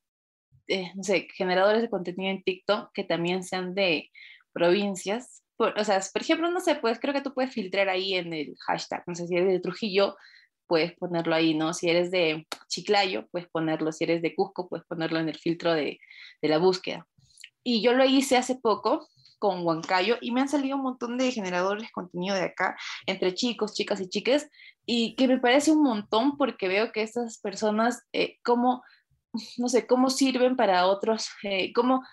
eh, no sé, generadores de contenido en TikTok que también sean de provincias. o sea, por ejemplo, no sé, pues creo que tú puedes filtrar ahí en el hashtag, no sé, si eres de Trujillo, puedes ponerlo ahí, ¿no? Si eres de Chiclayo, puedes ponerlo, si eres de Cusco, puedes ponerlo en el filtro de, de la búsqueda. Y yo lo hice hace poco con Huancayo y me han salido un montón de generadores de contenido de acá, entre chicos, chicas y chiques, y que me parece un montón porque veo que estas personas, eh, como, no sé, cómo sirven para otros, eh, cómo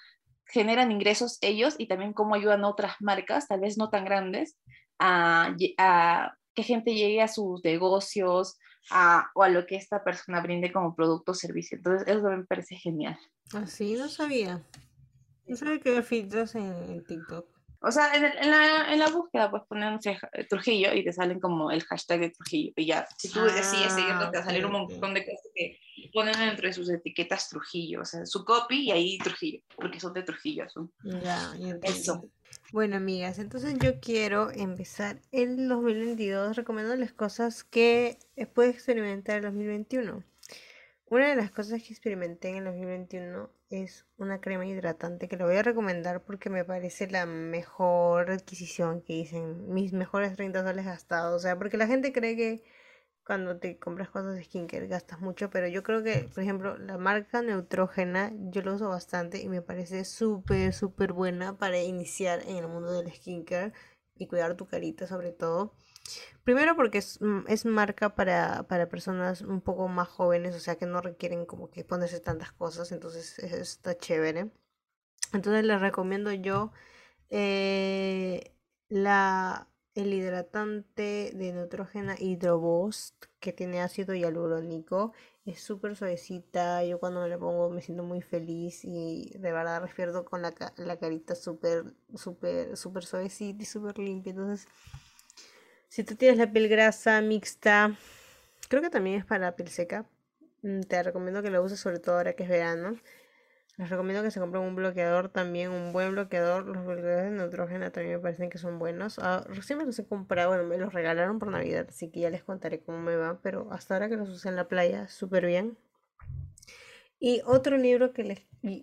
generan ingresos ellos y también cómo ayudan a otras marcas, tal vez no tan grandes, a, que gente llegue a sus negocios a, o a lo que esta persona brinde como producto o servicio. Entonces, eso me parece genial. Así no sabía. No sabía que había filtros en, TikTok. O sea, en, la, en, la, búsqueda pues ponen Trujillo y te salen como el hashtag de Trujillo. Y ya, si tú decides seguirlo, te va a salir un montón de cosas que ponen dentro de sus etiquetas Trujillo. O sea, su copy y ahí Trujillo, porque son de Trujillo. Son... Ya, Eso. Bueno, amigas, entonces yo quiero empezar el 2022 recomendándoles cosas que puedes experimentar en el 2021. Una de las cosas que experimenté en el 2021 es una crema hidratante que le voy a recomendar porque me parece la mejor adquisición que hice mis mejores 30 dólares gastados. O sea, porque la gente cree que cuando te compras cosas de skincare gastas mucho, pero yo creo que, por ejemplo, la marca Neutrógena yo lo uso bastante y me parece súper, súper buena para iniciar en el mundo del skincare y cuidar tu carita sobre todo. Primero porque es, mm, es marca para, para, personas un poco más jóvenes, o sea que no requieren como que ponerse tantas cosas, entonces está chévere. Entonces les recomiendo yo eh, la, el hidratante de Neutrogena Hydrobost que tiene ácido hialurónico. Es súper suavecita, yo cuando me la pongo me siento muy feliz y de verdad refiero con la, la carita súper, súper, súper suavecita y súper limpia. Entonces si tú tienes la piel grasa, mixta, creo que también es para piel seca. Mm, te recomiendo que lo uses sobre todo ahora que es verano. Les recomiendo que se compren un bloqueador también, un buen bloqueador. Los bloqueadores de Neutrogena también me parecen que son buenos. Ah, recién me los he comprado, bueno, me los regalaron por Navidad, así que ya les contaré cómo me va. Pero hasta ahora que los usé en la playa, súper bien. Y otro libro que les,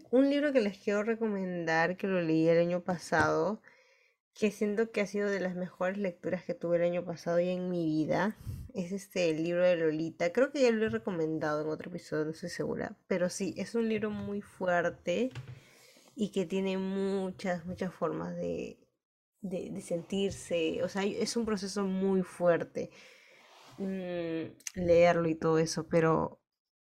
un libro que les quiero recomendar, que lo leí el año pasado, que siento que ha sido de las mejores lecturas que tuve el año pasado y en mi vida. Es este el libro de Lolita. Creo que ya lo he recomendado en otro episodio, no estoy segura. Pero sí, es un libro muy fuerte y que tiene muchas, muchas formas de, de, sentirse, o sea, es un proceso muy fuerte mm, leerlo y todo eso, pero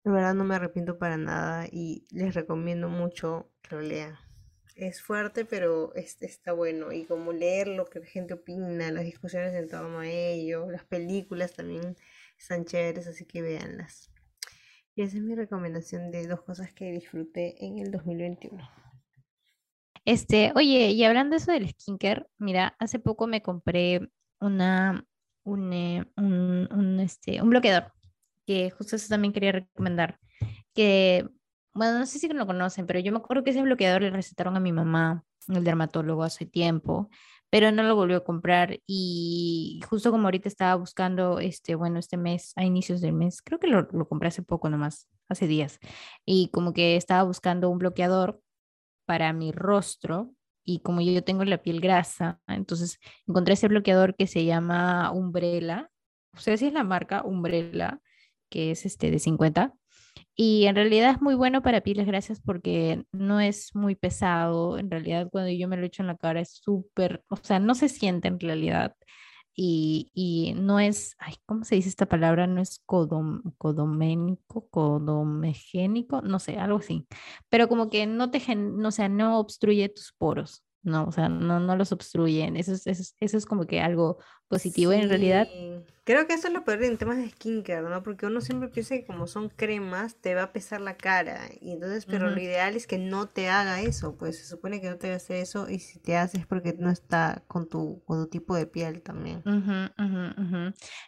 de verdad no me arrepiento para nada y les recomiendo mucho que lo lean. Es fuerte, pero está bueno. Y como leer lo que la gente opina, las discusiones en torno a ello, las películas también están chéveres, así que véanlas. Y esa es mi recomendación de dos cosas que disfruté en el 2021. Este, oye, y hablando de eso del skincare, mira, hace poco me compré una, un, eh, un, este, un bloqueador, que justo eso también quería recomendar, que, bueno, no sé si lo conocen, pero yo me acuerdo que ese bloqueador le recetaron a mi mamá, el dermatólogo, hace tiempo, pero no lo volvió a comprar y justo como ahorita estaba buscando, este, bueno, este mes, a inicios del mes, creo que lo, lo compré hace poco nomás, hace días, y como que estaba buscando un bloqueador para mi rostro y como yo tengo la piel grasa, entonces encontré ese bloqueador que se llama Umbrella, o sea, si es la marca Umbrella, que es este de 50. Y en realidad es muy bueno para pieles grasas porque no es muy pesado. En realidad, cuando yo me lo echo en la cara es súper, o sea, no se siente en realidad y, no es, ay, ¿cómo se dice esta palabra? No es codom, codoménico, codomegénico, no sé, algo así. Pero como que no te, no, o sea, no obstruye tus poros, no, o sea, no, no los obstruyen. Eso es, eso eso es como que algo positivo en realidad. Creo que eso es lo peor en temas de skincare, ¿no? Porque uno siempre piensa que como son cremas te va a pesar la cara. Y entonces, pero lo ideal es que no te haga eso. Pues se supone que no te va a hacer eso y si te haces es porque no está con tu, con tu tipo de piel también.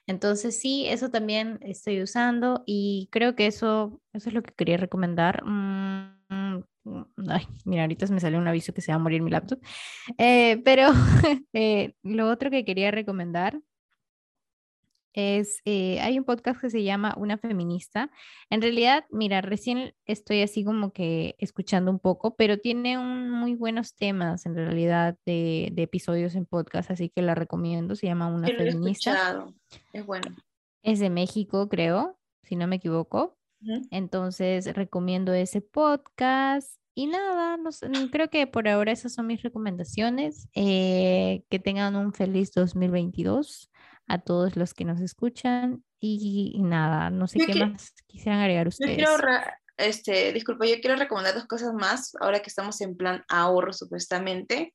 entonces sí, eso también estoy usando y creo que eso, eso es lo que quería recomendar. Mm, ay, mira, ahorita me salió un aviso que se va a morir mi laptop. Eh, pero eh, lo otro que quería recomendar es, eh, hay un podcast que se llama Una Feminista. En realidad, mira, recién estoy así como que escuchando un poco, pero tiene un, muy buenos temas en realidad de, episodios en podcast, así que la recomiendo. Se llama Una Feminista. Es bueno. Es de México, creo, si no me equivoco. Entonces, recomiendo ese podcast. Y nada, no creo que por ahora esas son mis recomendaciones. Eh, que tengan un feliz 2022 a todos los que nos escuchan y, nada, no sé qué más quisieran agregar ustedes. Yo quiero, este, disculpa, yo quiero recomendar dos cosas más ahora que estamos en plan ahorro supuestamente.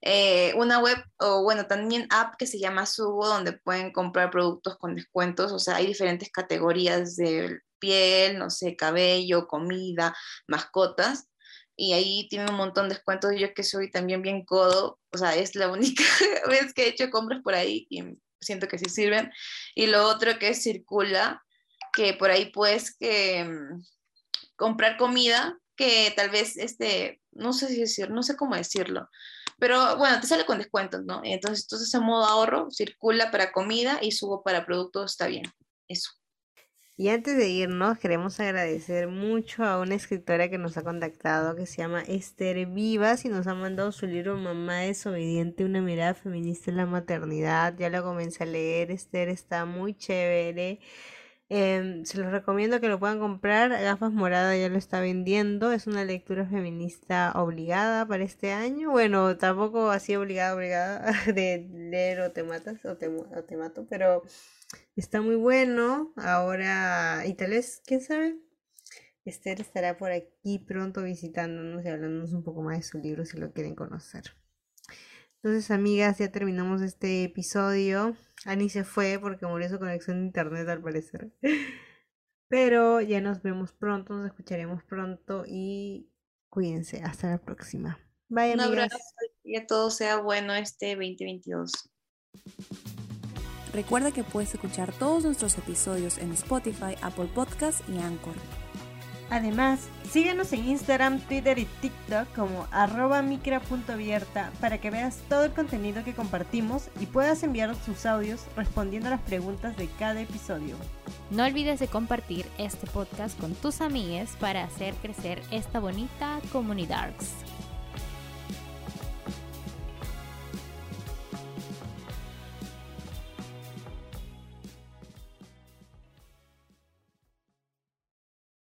Eh, una web o bueno, también app que se llama Subo, donde pueden comprar productos con descuentos, o sea, hay diferentes categorías de piel, no sé, cabello, comida, mascotas, y ahí tienen un montón de descuentos. Yo que soy también bien codo, o sea, es la única vez que he hecho compras por ahí y siento que sí sirven. Y lo otro que circula, que por ahí puedes que, mm, comprar comida que tal vez, este, no sé si decir, no sé cómo decirlo, pero bueno, te sale con descuentos, ¿no? Entonces, entonces en modo ahorro, circula para comida y subo para productos, está bien, eso. Y antes de irnos, queremos agradecer mucho a una escritora que nos ha contactado, que se llama Esther Vivas, y nos ha mandado su libro Mamá desobediente, una mirada feminista en la maternidad. Ya lo comencé a leer, Esther está muy chévere. Em, se los recomiendo que lo puedan comprar. Gafas Morada ya lo está vendiendo. Es una lectura feminista obligada para este año. Bueno, tampoco así obligada, obligada de leer o te matas o te, o te mato, pero Está muy bueno. Ahora, y tal vez, quién sabe, Esther estará por aquí pronto visitándonos y hablándonos un poco más de su libro si lo quieren conocer. Entonces, amigas, ya terminamos este episodio. Ani se fue porque murió su conexión de internet al parecer. Pero ya nos vemos pronto, nos escucharemos pronto y cuídense. Hasta la próxima. Bye, Un abrazo y a todo sea bueno este 2022. Recuerda que puedes escuchar todos nuestros episodios en Spotify, Apple Podcast y Anchor. Además, síguenos en Instagram, Twitter y TikTok como arroba micra.abierta para que veas todo el contenido que compartimos y puedas enviar tus audios respondiendo a las preguntas de cada episodio. No olvides de compartir este podcast con tus amigues para hacer crecer esta bonita comunidad.